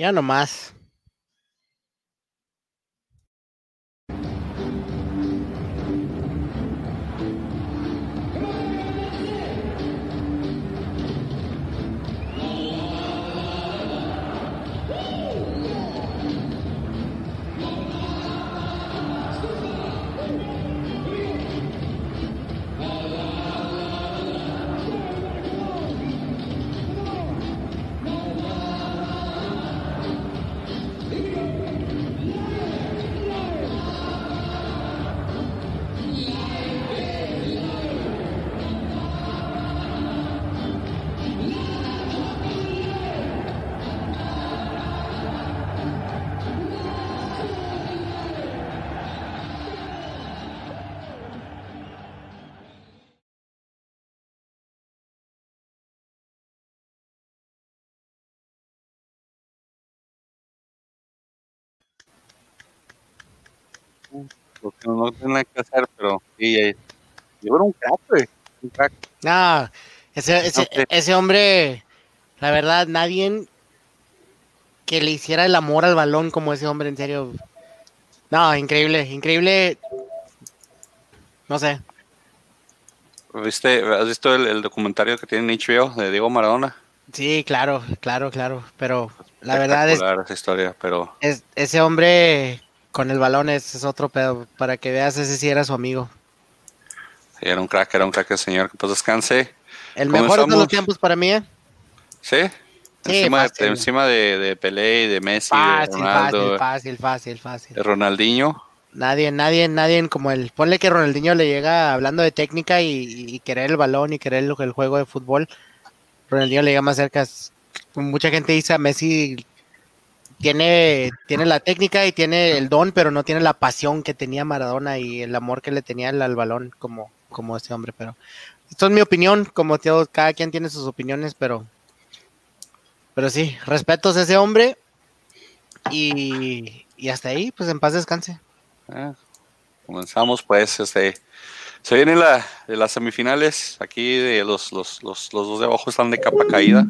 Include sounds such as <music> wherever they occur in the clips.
Ya nomás. Lo que no tiene nada que hacer, pero sí, yo era un crack, güey. Un crack. No, ese, ese, ese hombre, la verdad, nadie que le hiciera el amor al balón como ese hombre, en serio. No, increíble, increíble. No sé. ¿Viste, ¿Has visto el, el documentario que tiene en HBO de Diego Maradona? Sí, claro, claro, claro. Pero la verdad es, esa historia, pero es- ese hombre con el balón es, es otro pedo. Para que veas, ese sí era su amigo. sí, era un crack, era un crack el señor. Que pues descanse. El mejor de los tiempos para mí, ¿eh? ¿Sí? Sí, encima, de, encima de, de Pelé y de Messi, de Fácil, Ronaldo, fácil, fácil, fácil, fácil. de Ronaldinho. Nadie, nadie, nadie como el. Ponle que Ronaldinho le llega hablando de técnica y, y querer el balón y querer el, el juego de fútbol. Ronaldinho le llega más cerca. Mucha gente dice a Messi tiene, tiene la técnica y tiene el don, pero no tiene la pasión que tenía Maradona y el amor que le tenía al, al balón como, como ese hombre. Pero esto es mi opinión, como todo, cada quien tiene sus opiniones, pero, pero sí, respetos a ese hombre y, y hasta ahí, pues en paz descanse. Eh, comenzamos pues, este, se vienen la, las semifinales, aquí de los, los, los, los dos de abajo están de capa caída,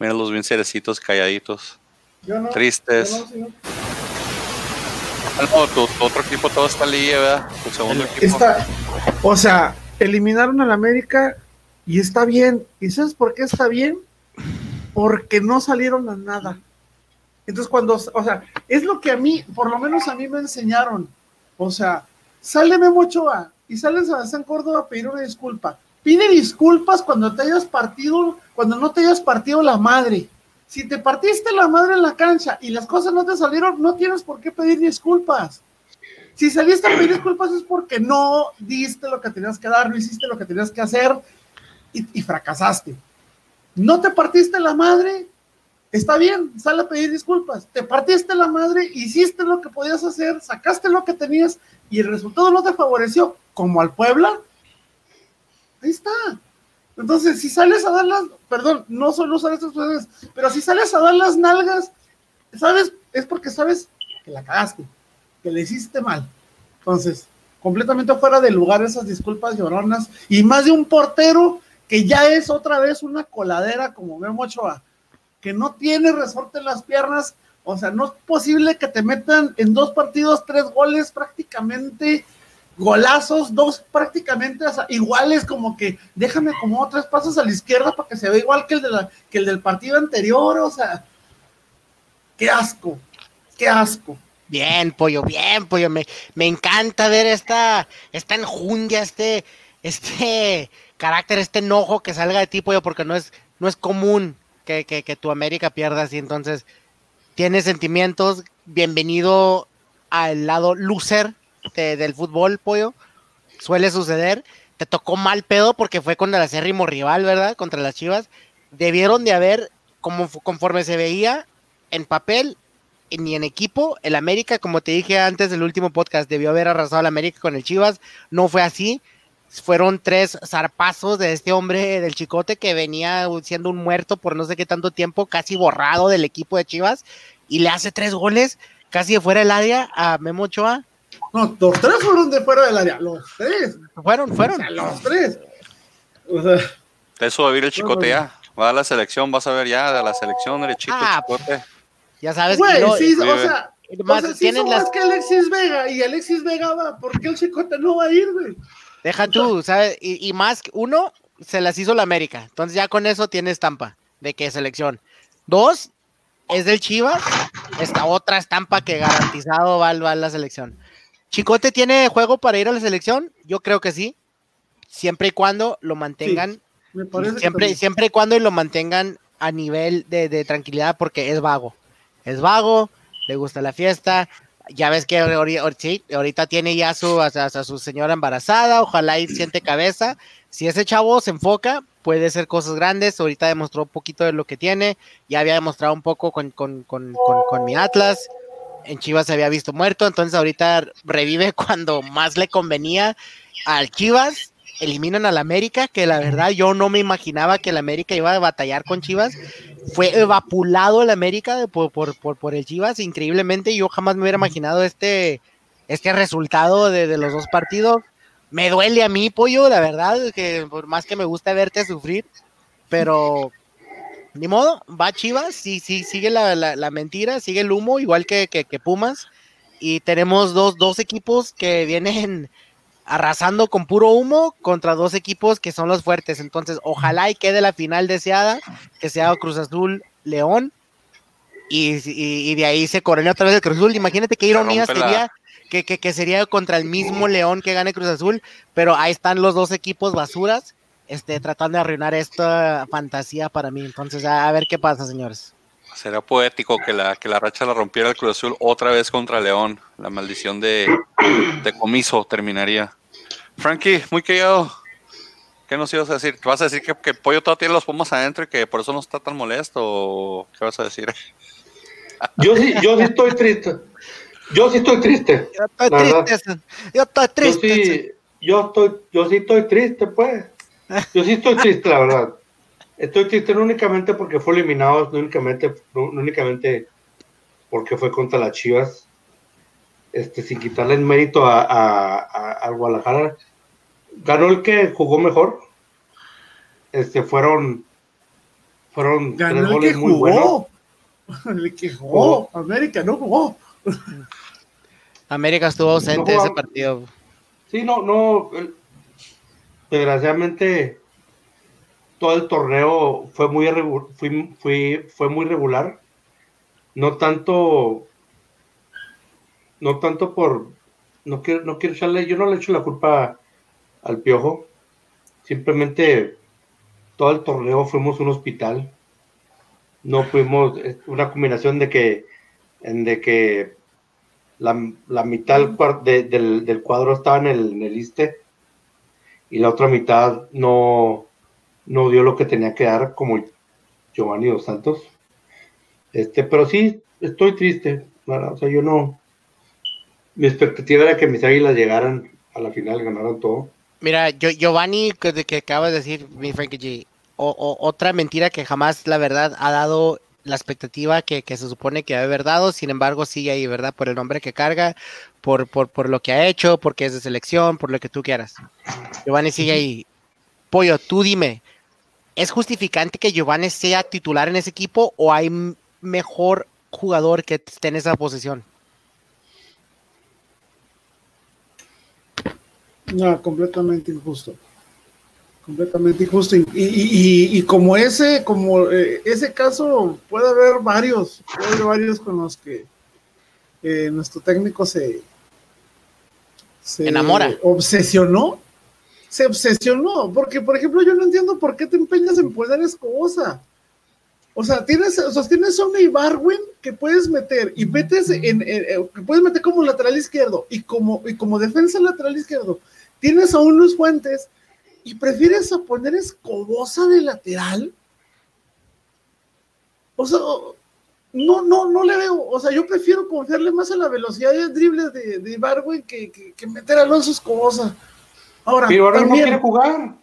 miren los bien cerecitos, calladitos, no. tristes. yo no, señor. Ah, no, tu, tu otro equipo todo está ¿verdad? Tu segundo equipo. Está, o sea, eliminaron al América y está bien. ¿Y sabes por qué está bien? Porque no salieron a nada. Entonces, cuando, o sea, es lo que a mí, por lo menos a mí me enseñaron. O sea, sale Memo Ochoa y sale Sebastián Córdoba a pedir una disculpa. Pide disculpas cuando te hayas partido, cuando no te hayas partido la madre. Si te partiste la madre en la cancha y las cosas no te salieron, no tienes por qué pedir disculpas. Si saliste a pedir disculpas es porque no diste lo que tenías que dar, no hiciste lo que tenías que hacer y, y fracasaste. No te partiste la madre, está bien, sale a pedir disculpas. Te partiste la madre, hiciste lo que podías hacer, sacaste lo que tenías y el resultado no te favoreció, como al Puebla. Ahí está. Entonces, si sales a dar las, perdón, no solo usar estas expresiones, pero si sales a dar las nalgas, ¿sabes? Es porque sabes que la cagaste, que le hiciste mal. Entonces, completamente fuera de lugar esas disculpas lloronas y más de un portero que ya es otra vez una coladera como Memo Ochoa, que no tiene resorte en las piernas, o sea, no es posible que te metan en dos partidos tres goles prácticamente golazos, dos prácticamente iguales, como que déjame como tres pasos a la izquierda para que se vea igual que el, de la, que el del partido anterior, o sea, qué asco, qué asco. Bien, pollo, bien, pollo. Me, me encanta ver esta, esta enjundia, este, este carácter, este enojo que salga de ti, pollo, porque no es, no es común que, que, que tu América pierda así. Entonces, tienes sentimientos. Bienvenido al lado loser de- del fútbol, pollo. Suele suceder. Te tocó mal pedo porque fue contra el acérrimo rival, ¿verdad? Contra las Chivas. Debieron de haber, como, conforme se veía en papel, ni en equipo, el América, como te dije antes del último podcast, debió haber arrasado al América con el Chivas, no fue así. Fueron tres zarpazos de este hombre del Chicote que venía siendo un muerto por no sé qué tanto tiempo, casi borrado del equipo de Chivas, y le hace tres goles, casi de fuera del área a Memo Ochoa. No, los tres fueron de fuera del área, los tres, Fueron, o fueron. sea, los tres. O sea, De eso va a vivir el chicote ya. Va a la selección, vas a ver ya de la selección derechito Ah, chicote. Ya sabes, Güey, lo- sí, o sea, más o sea, sí tienen son las más que Alexis Vega y Alexis Vega va, ¿por qué el Chicote no va a ir, güey? Deja tú, ¿sabes? Y, y más, que- uno, se las hizo la América. Entonces ya con eso tiene estampa de que es selección. Dos, es del Chivas. Esta otra estampa que garantizado va, va a la selección. ¿Chicote tiene juego para ir a la selección? Yo creo que sí. Siempre y cuando lo mantengan. Me parece que siempre, y cuando lo mantengan a nivel de, de tranquilidad porque es vago. Es vago, le gusta la fiesta. Ya ves que ahorita tiene ya su, a, a- su señora embarazada, ojalá y siente cabeza. Si ese chavo se enfoca, puede hacer cosas grandes. Ahorita demostró un poquito de lo que tiene. Ya había demostrado un poco con, con, con, con mi Atlas. En Chivas se había visto muerto, entonces ahorita revive <laughs> cuando más le convenía al Chivas. Eliminan al América, que la verdad yo no me imaginaba que el América iba a batallar con Chivas. Fue evapulado el América por, por, por el Chivas, increíblemente. Yo jamás me hubiera imaginado este, este resultado de, de los dos partidos. Me duele a mí, pollo, la verdad, que por más que me gusta verte sufrir, pero ni modo, va Chivas, sí, sí, sigue la, la- la mentira, sigue el humo, igual que, que- que Pumas. Y tenemos dos, dos equipos que vienen arrasando con puro humo contra dos equipos que son los fuertes. Entonces, ojalá y quede la final deseada, que sea Cruz Azul León. Y, y- y de ahí se corona otra vez el Cruz Azul. Imagínate qué ironía sería que, que- que sería contra el mismo León que gane Cruz Azul, pero ahí están los dos equipos basuras, este, tratando de arruinar esta fantasía para mí. Entonces, a, a ver qué pasa, señores. Sería poético que la, que la racha la rompiera el Cruz Azul otra vez contra León. La maldición de, de comiso terminaría. Frankie, muy callado. ¿Qué nos ibas a decir? ¿Vas a decir que, que el pollo todavía tiene los pomos adentro y que por eso no está tan molesto? ¿O qué vas a decir? <laughs> Yo sí, yo sí estoy triste. Yo sí estoy triste. Yo estoy triste, yo estoy Yo triste. sí, yo estoy, yo sí estoy triste, pues. Yo sí estoy triste, la verdad. Estoy triste no únicamente porque fue eliminado, no únicamente, no, no únicamente porque fue contra las Chivas, este, sin quitarle el mérito a, a, a- al Guadalajara. Ganó el que jugó mejor. Este, fueron, fueron tres Ganó <laughs> el que goles muy buenos. jugó. El que jugó. América no jugó. América estuvo ausente No de ese partido. Sí, no, no. el- desgraciadamente, todo el torneo fue muy, fui- fui- fue muy regular. No tanto. No tanto por. No quiero, no quiero echarle. Yo no le echo la culpa al piojo. Simplemente todo el torneo fuimos un hospital. No fuimos. Una combinación de que. De que la, la mitad del, del, cuadro estaba en el, en el ISSSTE y la otra mitad no, no dio lo que tenía que dar, como Giovanni Dos Santos. Este, pero sí, estoy triste. ¿verdad? O sea, yo no. Mi expectativa era que mis águilas llegaran a la final, ganaran todo. Mira, yo, Giovanni, que, que acabas de decir, mi Frankie G, o, o- otra mentira que jamás, la verdad, ha dado la expectativa que, que se supone que debe haber dado, sin embargo, sigue ahí, ¿verdad? Por el nombre que carga, por, por, por lo que ha hecho, porque es de selección, por lo que tú quieras. Giovanni sigue ahí. Pollo, tú dime, ¿es justificante que Giovanni sea titular en ese equipo o hay mejor jugador que esté en esa posición? No, completamente injusto. Completamente injusto. Y, y- y- y como ese, como eh, ese caso, puede haber varios, puede haber varios con los que eh, nuestro técnico se, se Enamora. obsesionó. Se obsesionó. Porque, por ejemplo, yo no entiendo por qué te empeñas en poner escobosa. O sea, tienes, o sea, tienes a un Ibarwen que puedes meter y metes en, en- puedes meter como lateral izquierdo y como, y como defensa lateral izquierdo. Tienes a un Luis Fuentes y prefieres a poner escobosa de lateral. O sea, no, no, no le veo. O sea, yo prefiero confiarle más a la velocidad de dribles de, de Ibarwen que, que, que meter a Alonso Escobosa. Ahora, Pero Ibargüen no quiere jugar.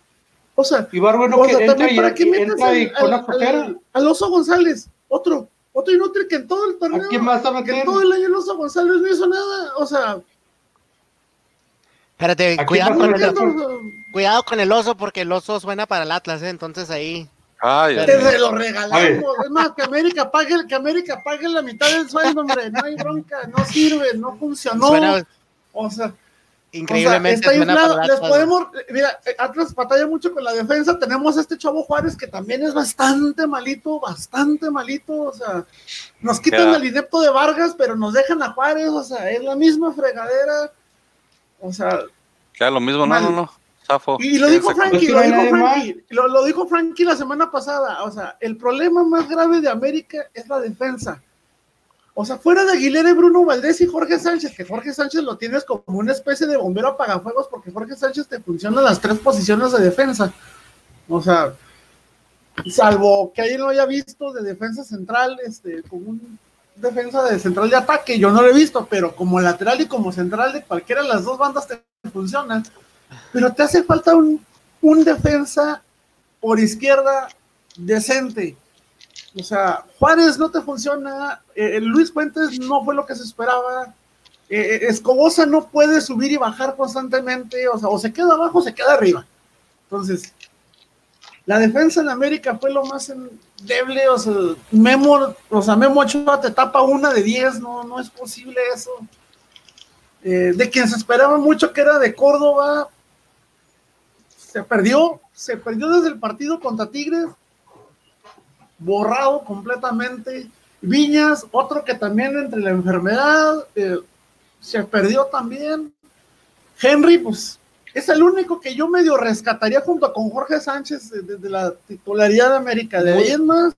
o sea, Ibargüen no o sea, quiere entra también y, para qué entra al, y con la al- flojera. al- al Oso González, otro, otro inútil que en todo el torneo, ¿A quién más que meter? todo el año el Oso González no hizo nada, o sea, Espérate, ¿A quién cuidado con, el, entiendo, o sea, cuidado con el oso porque el oso suena para el Atlas, ¿eh? entonces ahí... Ay, Te se lo regalamos. Es más, que América pague, que América pague la mitad del sueldo, hombre. No hay bronca, no sirve, no funcionó. Suena o sea, increíblemente o sea, está suena inflado. para Les podemos, mira, Atlas batalla mucho con la defensa. Tenemos a este chavo Juárez que también es bastante malito, bastante malito. O sea, nos quitan Ya. el inepto de Vargas, pero nos dejan a Juárez. O sea, es la misma fregadera. O sea, Queda lo mismo, no, no, no. Zafo. y lo dijo Frankie, lo dijo Frankie, lo, lo dijo Frankie la semana pasada. O sea, el problema más grave de América es la defensa. O sea, fuera de Aguilera y Bruno Valdés y Jorge Sánchez, que Jorge Sánchez lo tienes como una especie de bombero apagafuegos, porque Jorge Sánchez te funciona en las tres posiciones de defensa. O sea, salvo que alguien lo haya visto de defensa central, este, como un defensa de central de ataque, yo no lo he visto, pero como lateral y como central de cualquiera de las dos bandas te funcionan. Pero te hace falta un, un defensa por izquierda decente. O sea, Juárez no te funciona, eh, Luis Fuentes no fue lo que se esperaba, eh, eh, Escobosa no puede subir y bajar constantemente, o sea, o se queda abajo o se queda arriba. Entonces, la defensa en América fue lo más endeble, o sea, Memo, o sea, Memo Ochoa te tapa una de 10, no, no es posible eso. De quien se esperaba mucho que era de Córdoba, se perdió, se perdió desde el partido contra Tigres, borrado completamente. Viñas, otro que también entre la enfermedad, eh, se perdió también. Henry, pues es el único que yo medio rescataría junto con Jorge Sánchez de, de- la titularidad de América. De ahí en más,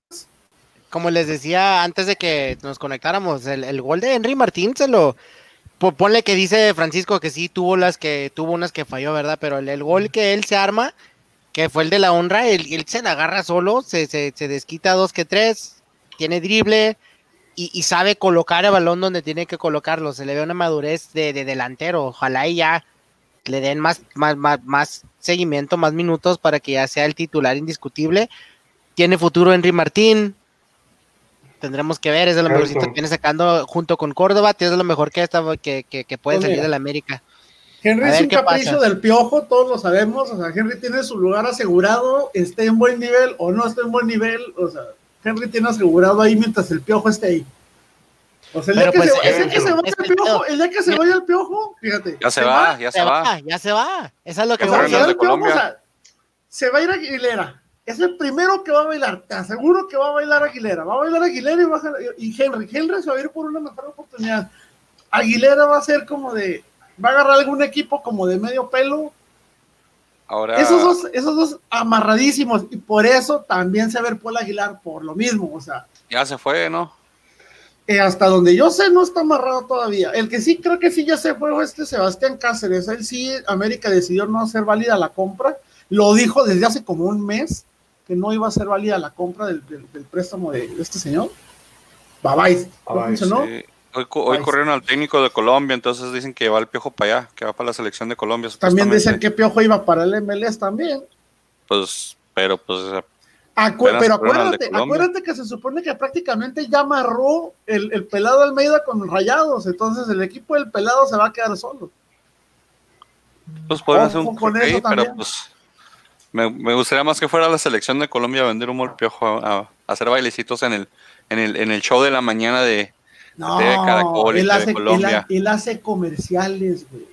como les decía antes de que nos conectáramos, el, el gol de Henry Martín se lo ponle que dice Francisco que sí tuvo las que tuvo unas que falló, ¿verdad? Pero el, el gol que él se arma, que fue el de la honra, él, él se la agarra solo, se, se, se desquita dos que tres, tiene drible y, y sabe colocar el balón donde tiene que colocarlo. Se le ve una madurez de, de delantero. Ojalá y ya le den más, más, más, más seguimiento, más minutos para que ya sea el titular indiscutible. Tiene futuro Henry Martín. Tendremos que ver, es de lo mejorcito que viene sacando junto con Córdoba, es de lo mejor que, está, que, que, que puede Pues salir de la América. Henry A es un capricho pasa. del piojo, todos lo sabemos. O sea, Henry tiene su lugar asegurado, esté en buen nivel o no esté en buen nivel. O sea, Henry tiene asegurado ahí mientras el piojo esté ahí. O sea, el día que, pues, se, el día eh, que se vaya el piojo, pedo. el día que se vaya el piojo, fíjate. Ya se va, ya se Se va. va, ya se va. Eso es lo que Ya Se va, va los de el piojo, Colombia. o sea, se va a ir Aguilera. Es el primero que va a bailar. Te aseguro que va a bailar Aguilera. Va a bailar Aguilera y, va a, y Henry. Henry se va a ir por una mejor oportunidad. Aguilera va a ser como de. Va a agarrar algún equipo como de medio pelo. Ahora, Esos dos, esos dos amarradísimos. Y por eso también se va a ver Paul Aguilar por lo mismo. O sea, ya se fue, ¿no? eh, hasta donde yo sé no está amarrado todavía. El que sí creo que sí ya se fue fue este Sebastián Cáceres. Él sí, América decidió no hacer válida la compra. Lo dijo desde hace como un mes que no iba a ser válida la compra del, del- del préstamo de este señor. Bye. ¿No? Sí. Hoy, hoy corrieron al técnico de Colombia, entonces dicen que va el piojo para allá, que va para la selección de Colombia. También dicen que Piojo iba para el MLS también. Pues, pero pues, Acu- pero acuérdate, acuérdate que se supone que prácticamente ya amarró el, el pelado Almeida con rayados, entonces el equipo del pelado se va a quedar solo. pues Ojo hacer un con eso pero también. pues me, me gustaría más que fuera la selección de Colombia a vender un al piojo, a, a hacer bailecitos en el, en el, en el show de la mañana de No, Caracol y él, hace, Colombia. él hace comerciales, güey.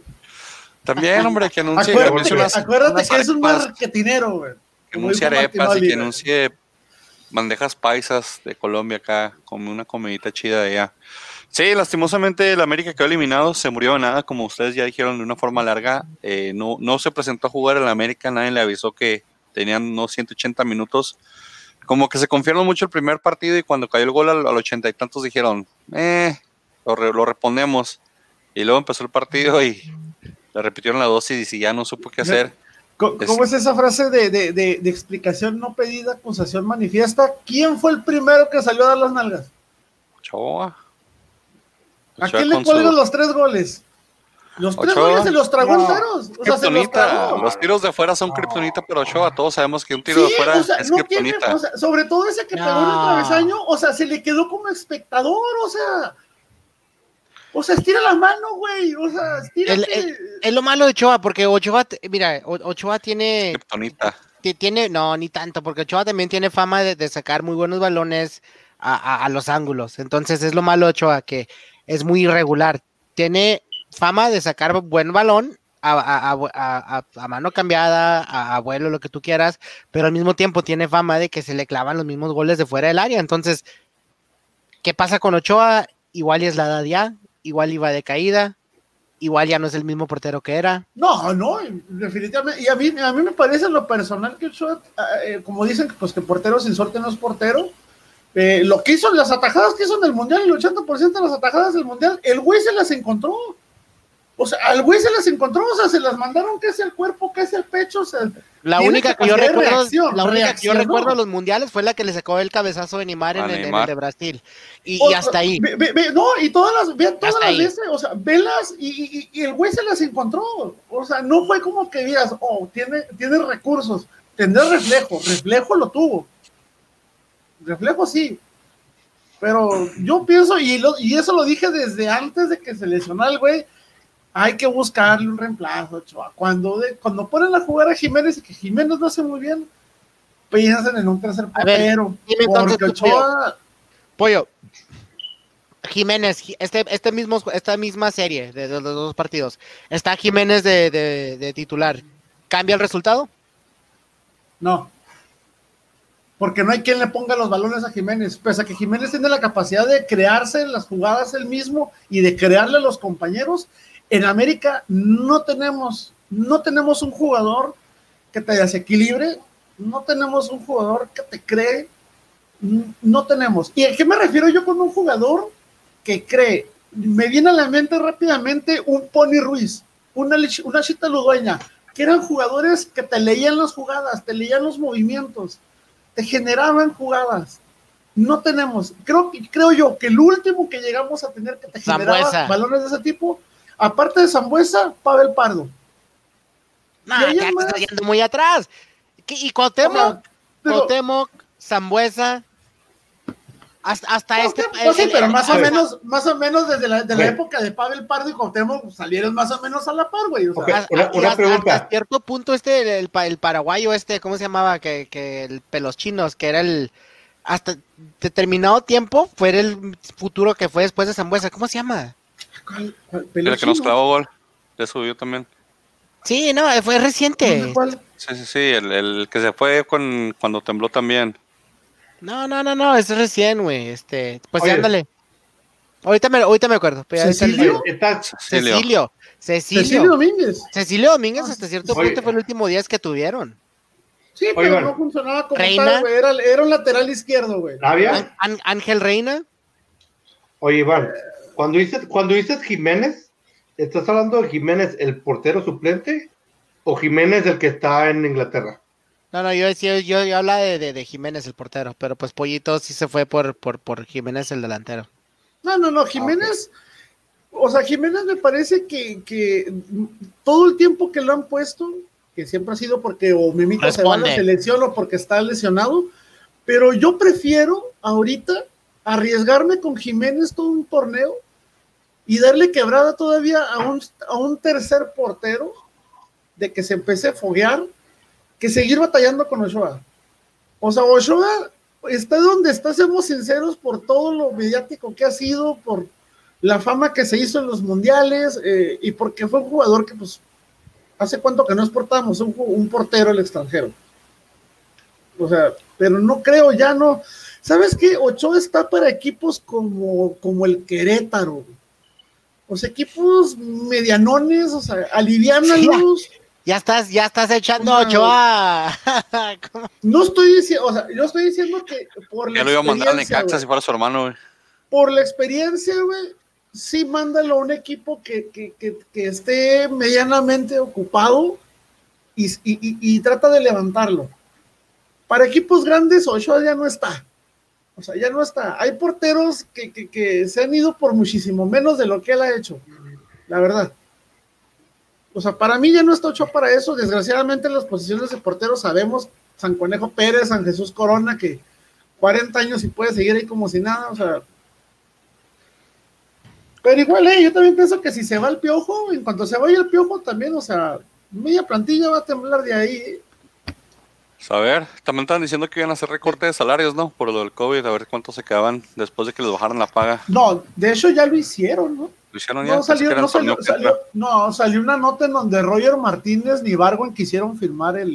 también, hombre, que anuncie, Acuérdate, que, unas- acuérdate unas que es un marketinero, güey. que anuncie Martín arepas y que anuncie bandejas paisas de Colombia acá, como una comidita chida de allá. Sí, lastimosamente el América quedó eliminado, se murió de nada, como ustedes ya dijeron de una forma larga. Eh, no, no se presentó a jugar el América, nadie le avisó que tenían unos 180 minutos. Como que se confiaron mucho el primer partido y cuando cayó el gol al, al ochenta y tantos dijeron, eh, lo, re- lo reponemos. Y luego empezó el partido y le repitieron la dosis y ya no supo qué hacer. ¿Cómo es esa frase de, de- de- de explicación no pedida, acusación manifiesta? ¿Quién fue el primero que salió a dar las nalgas? Ochoa. ¿A quién le cuelgan los tres goles? Los tres Ochoa. goles se los tragó No. enteros. O sea, se los Kryptonita. tragó. Los tiros de fuera son No. kriptonita, pero Ochoa, todos sabemos que un tiro de Sí, fuera o sea, es no tiene, kriptonita. o sea, sobre todo ese que pegó en el travesaño, o sea, se le quedó como espectador, o sea, o sea, estira la mano, güey, o sea, estírate. El- Es lo malo de Ochoa, porque Ochoa, mira, Ochoa tiene, Kriptonita. tiene, no, ni tanto, porque Ochoa también tiene fama de, sacar muy buenos balones a, los ángulos. Entonces es lo malo Ochoa, que es muy irregular. Tiene fama de sacar buen balón a, mano cambiada, a, vuelo, lo que tú quieras, pero al mismo tiempo tiene fama de que se le clavan los mismos goles de fuera del área. Entonces, ¿qué pasa con Ochoa? Igual es la edad ya, igual iba de caída, igual ya no es el mismo portero que era. No, no, definitivamente. Y a mí, a mí me parece lo personal que Ochoa, eh, como dicen, pues que portero sin suerte no es portero. Eh, lo que hizo, las atajadas que hizo en el Mundial, el 80% de las atajadas del Mundial, el güey se las encontró. O sea, al güey se las encontró, o sea, se las mandaron casi al cuerpo, casi al pecho. O sea, la única que, yo recuerdo, la única que yo recuerdo de los mundiales fue la que le sacó el cabezazo de Neymar en, el, de Brasil. Y, hasta ahí. no, y todas las, vean todas las veces, o sea, velas y, y, el güey se las encontró. O sea, no fue como que digas, oh, tiene, tiene recursos, tendrá reflejo, reflejo lo tuvo. Reflejo sí. Pero yo pienso, y, lo, y eso lo dije desde antes de que se lesionara el güey hay que buscarle un reemplazo, Cuando, cuando ponen a jugar a Jiménez y que Jiménez lo hace muy bien, piensan en un tercer portero. Porque Ochoa... Pollo, Jiménez, este, este mismo, esta misma serie de, los dos partidos, está Jiménez de, titular. ¿Cambia el resultado? No. Porque no hay quien le ponga los balones a Jiménez. Pese a que Jiménez tiene la capacidad de crearse las jugadas él mismo y de crearle a los compañeros, en América no tenemos, no tenemos un jugador que te desequilibre, no tenemos un jugador que te cree, no tenemos. ¿Y a qué me refiero yo con un jugador que cree? Me viene a la mente rápidamente un Pony Ruiz, una, una Chita Ludueña, que eran jugadores que te leían las jugadas, te leían los movimientos, te generaban jugadas. No tenemos, creo, creo yo que el último que llegamos a tener que te generaba balones de ese tipo Aparte de Zambuesa, Pavel Pardo. No, ya te está yendo muy atrás. Y Cuauhtémoc, Cuauhtémoc, Zambuesa, hasta, hasta este. Pues sí, pero más o menos, más o menos desde la, de la época de Pavel Pardo y Cuauhtémoc salieron más o menos a la par, güey. O sea, una, pregunta. Hasta cierto punto, este, el, el, paraguayo, este, ¿cómo se llamaba? Que, que el pelos chinos, que era el. Hasta determinado tiempo fue el futuro que fue después de Zambuesa. ¿Cómo se llama? el que nos clavó gol. Le subió también. Sí, no, fue reciente. Sí, sí, sí, el, que se fue con, cuando tembló también. No, no, no, no, es recién, güey. Este, pues ándale. Ahorita me, ahorita me acuerdo. ¿Cecilio? Cecilio. Cecilio. Domínguez. Cecilio Domínguez hasta cierto punto fue el último día que tuvieron. Sí, pero no funcionaba como Reina. tal, Era, era, un lateral izquierdo, güey. Ángel Reina. Oye, Iván, cuando dices, cuando dices Jiménez, ¿estás hablando de Jiménez, el portero suplente, o Jiménez, el que está en Inglaterra? No, no, yo decía, yo, yo hablaba de, de, Jiménez, el portero, pero pues Pollito sí se fue por, por, por Jiménez, el delantero. No, no, no, Jiménez, o sea, Jiménez me parece que, que, todo el tiempo que lo han puesto, que siempre ha sido porque o Mimito se va a la selección o porque está lesionado, pero yo prefiero ahorita arriesgarme con Jiménez todo un torneo y darle quebrada todavía a un, a un tercer portero de que se empecé a foguear que seguir batallando con Ochoa. O sea, Ochoa está donde está, seamos sinceros, por todo lo mediático que ha sido, por la fama que se hizo en los mundiales eh, y porque fue un jugador que, pues, hace cuánto que no exportamos un, portero al extranjero. O sea, pero no creo, ya no. ¿Sabes qué? Ochoa está para equipos como, como el Querétaro. O sea, equipos medianones, o sea, aliviánalos. Ya estás, ya estás echando Ochoa. <laughs> no estoy diciendo, o sea, yo estoy diciendo que por la Ya lo iba a mandar a Necaxa si fuera su hermano, güey. Por la experiencia, güey, sí mándalo a un equipo que, que, que, que esté medianamente ocupado y, y, y, trata de levantarlo. Para equipos grandes, Ochoa ya no está. O sea, ya no está. Hay porteros que, que, se han ido por muchísimo menos de lo que él ha hecho. La verdad. O sea, para mí ya no está hecho para eso. Desgraciadamente en las posiciones de porteros sabemos San Conejo Pérez, San Jesús Corona, que 40 años y puede seguir ahí como si nada. O sea. Pero igual, eh, yo también pienso que si se va el piojo, en cuanto se vaya el piojo también, o sea, media plantilla va a temblar de ahí. A ver, también estaban diciendo que iban a hacer recorte de salarios, ¿no? Por lo del COVID, a ver cuánto se quedaban después de que les bajaran la paga. No, de hecho ya lo hicieron, ¿no? Lo hicieron ya. No salió, no, salió, salió- no, salió una nota en donde Roger Martínez ni Barwen quisieron firmar el.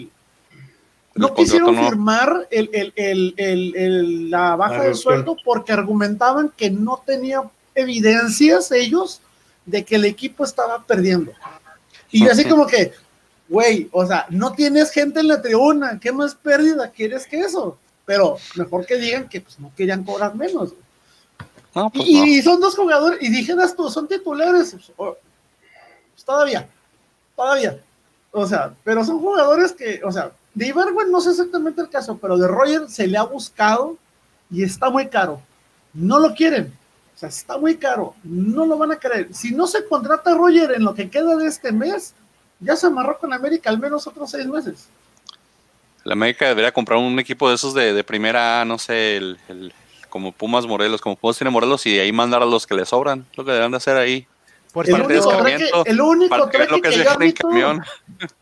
El No quisieron contrato firmar el, el- el- el- el- la baja de sueldo porque argumentaban que no tenía evidencias ellos de que el equipo estaba perdiendo. Y yo así como que, güey, o sea, no tienes gente en la tribuna, ¿qué más pérdida quieres que eso? Pero mejor que digan que pues, no querían cobrar menos. No, pues Y, no. y son dos jugadores, tú, son titulares. pues, oh, pues, todavía, todavía. O sea, pero son jugadores que, o sea, de Ibargüen no sé exactamente el caso, pero de Roger se le ha buscado y está muy caro. No lo quieren. O sea, está muy caro. No lo van a querer. Si no se contrata a Roger en lo que queda de este mes, ya se amarró con América al menos otros seis meses. La América debería comprar un equipo de esos de, de primera, A, no sé, el, el- como Pumas Morelos, como Pumas tiene Morelos, y de ahí mandar a los que le sobran. Lo que deberían de hacer ahí. Por El único, el Para que yo admito- camión.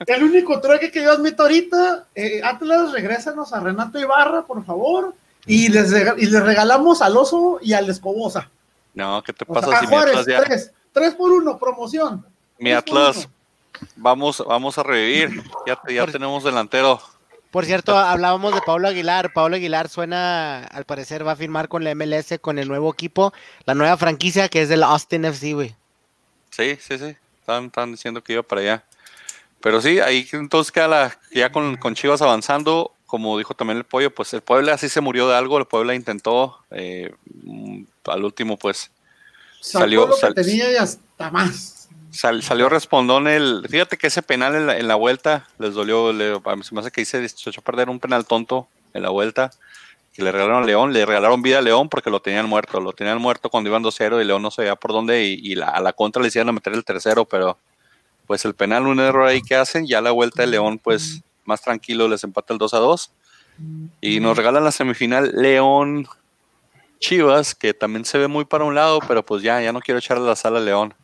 El único trueque que yo admito ahorita, eh, Atlas, regrésanos a Renato Ibarra, por favor, y les, y les regalamos al Oso y al Escobosa. No, ¿qué te O pasa sea, si mi Juárez, Atlas ya, tres, tres por uno, promoción. mi Atlas, uno. vamos, vamos a revivir? Ya, ya Por- tenemos delantero. Por cierto, <laughs> hablábamos de Pablo Aguilar. Pablo Aguilar suena, al parecer, va a firmar con la MLS, con el nuevo equipo, la nueva franquicia que es del Austin FC, güey. Sí, sí, sí. Están, están diciendo que iba para allá. Pero sí, ahí entonces queda la, ya con, con Chivas avanzando, como dijo también el pollo, pues el Puebla sí se murió de algo, el Puebla intentó, eh, mm, al último pues Salió- lo que sal- tenía y hasta más. Sal- salió respondón el, fíjate que ese penal en la, en la vuelta les dolió, le, se me hace que hice, se echó a perder un penal tonto en la vuelta, que le regalaron a León, le regalaron vida a León porque lo tenían muerto, lo tenían muerto cuando iban 2-0 y León no sabía por dónde y, y la- a la contra le hicieron a meter el tercero, pero pues el penal, un error ahí que hacen, ya la vuelta de León pues más tranquilo les empata el 2-2 y nos regalan la semifinal León Chivas, que también se ve muy para un lado, pero pues ya, ya no quiero echarle la sala a León.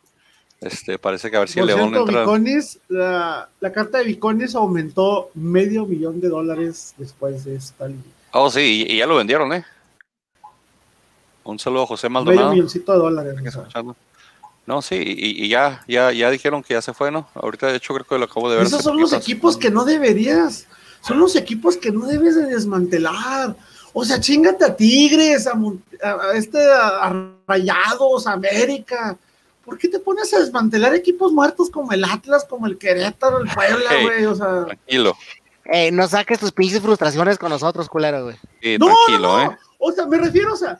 Este, parece que a ver si el Por León cierto, entra. La, la carta de Viconis aumentó medio millón de dólares después de esta liga. Oh, sí, y, y ya lo vendieron, ¿eh? Un saludo a José Medio Maldonado. milloncito de dólares. No, sí, y, y ya, ya, ya dijeron que ya se fue, ¿no? Ahorita, de hecho, creo que lo acabo de ver. Esos son los equipos que no deberías, son los equipos que no debes de desmantelar. O sea, chingate a Tigres, a, Mon- a- a este, a, a Rayados, a América. ¿Por qué te pones a desmantelar equipos muertos como el Atlas, como el Querétaro, el Puebla, <laughs> Hey. güey? O sea, Tranquilo, Eh, no saques tus pinches frustraciones con nosotros, culero, güey. sí, no, tranquilo, no, no. ¿eh? O sea, me refiero, o sea,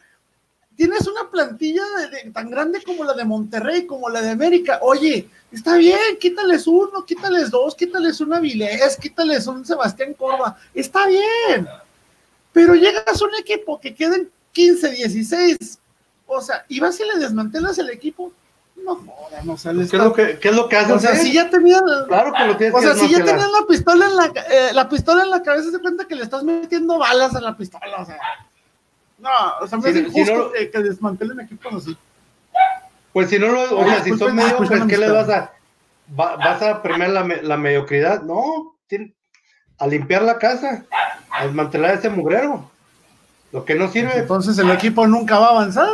tienes una plantilla de- de- tan grande como la de Monterrey, como la de América. Oye, está bien, quítales uno, quítales dos, quítales un Avilés, quítales un Sebastián Corva. Está bien. Pero llegas a un equipo que queden 15, 16, o sea, y vas y le desmantelas el equipo. No jodan, o sea, le ¿Qué es lo que, qué es lo que hacen? o sea, si ya tenían, Claro que lo tienes o que sea, si ya tenían la pistola en la, eh, la pistola en la cabeza, se cuenta que le estás metiendo balas a la pistola, o sea. No, o sea, me Si- es si injusto no- que, que desmantelen equipos así. Pues si no lo, o sea, si son disculpen, medio, disculpen, pues ¿qué le vas a, va- vas a premiar la, me- la mediocridad? No, a limpiar la casa, a desmantelar ese mugrero. Lo que no sirve, Entonces el equipo nunca va a avanzar.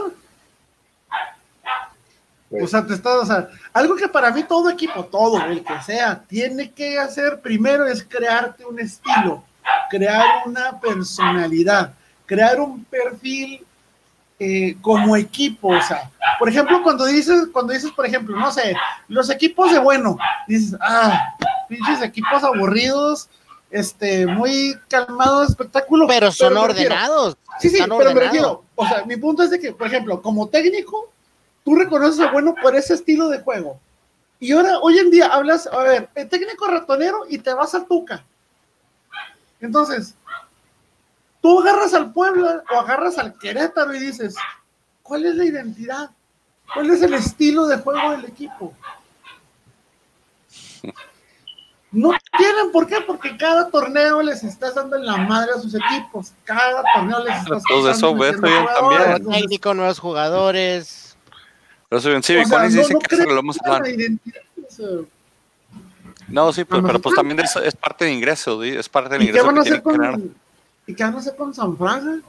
O sea, te estás, o sea, algo que para mí todo equipo, todo, el que sea, tiene que hacer primero es crearte un estilo, crear una personalidad, crear un perfil eh, como equipo, o sea, por ejemplo, cuando dices, cuando dices, por ejemplo, no sé, los equipos de bueno, dices, ah, pinches equipos aburridos, este, muy calmados, espectáculo. Pero son refiero- ordenados. Sí, sí, pero me refiero, o sea, mi punto es de que, por ejemplo, como técnico, tú reconoces a bueno por ese estilo de juego. Y ahora, hoy en día, hablas, a ver, el técnico ratonero y te vas a Tuca. Entonces, tú agarras al Puebla o agarras al Querétaro y dices, ¿cuál es la identidad? ¿Cuál es el estilo de juego del equipo? No tienen por qué, porque cada torneo les estás dando en la madre a sus equipos. Cada torneo les estás eso, estoy bien jugadores, también. Técnico, nuevos jugadores. Pero sí, sí, o sea, no- dice no que se crean arregló más la identidad, o sea, No, sí, pero, ¿A pero pues también es, es parte de ingreso, ¿sí? es parte del ¿Y qué ingreso van a hacer con, ¿y qué van a hacer con San Francisco?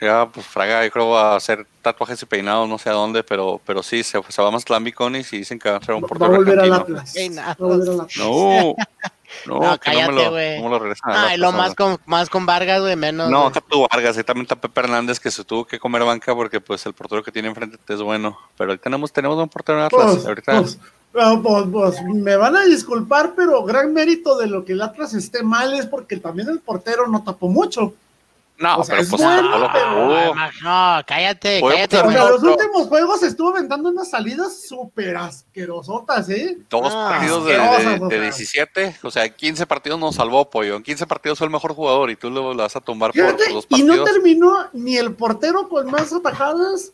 Ya, pues Fraga, yo creo va a hacer tatuajes y peinados, no sé a dónde, pero, pero sí, se, se va a Mazatlán Biconis y dicen que va a ser un a portero. Va a volver al Atlas. No, no, No, que no me cállate, lo, güey. no lo regresan al Ay, Atlas, lo más con, más con Vargas, güey, menos. No, acá Vargas y también está Pepe Hernández que se tuvo que comer banca porque pues el portero que tiene enfrente es bueno. Pero ahí tenemos, tenemos un portero en Atlas. Pues, ahorita pues, ah, pues, pues, me van a disculpar, pero gran mérito de lo que el Atlas esté mal es porque también el portero no tapó mucho. No, o sea, pero es pues bueno, no pero- No, cállate, cállate. O sea, güey. los últimos juegos estuvo aventando unas salidas súper asquerosotas, ¿eh? Dos Ah, partidos de, de- o de sea. 17, o sea, 15 partidos nos salvó, pollo. En 15 partidos fue el mejor jugador y tú lo, lo vas a tumbar por Fíjate, dos y no partidos. terminó ni el portero con más atajadas.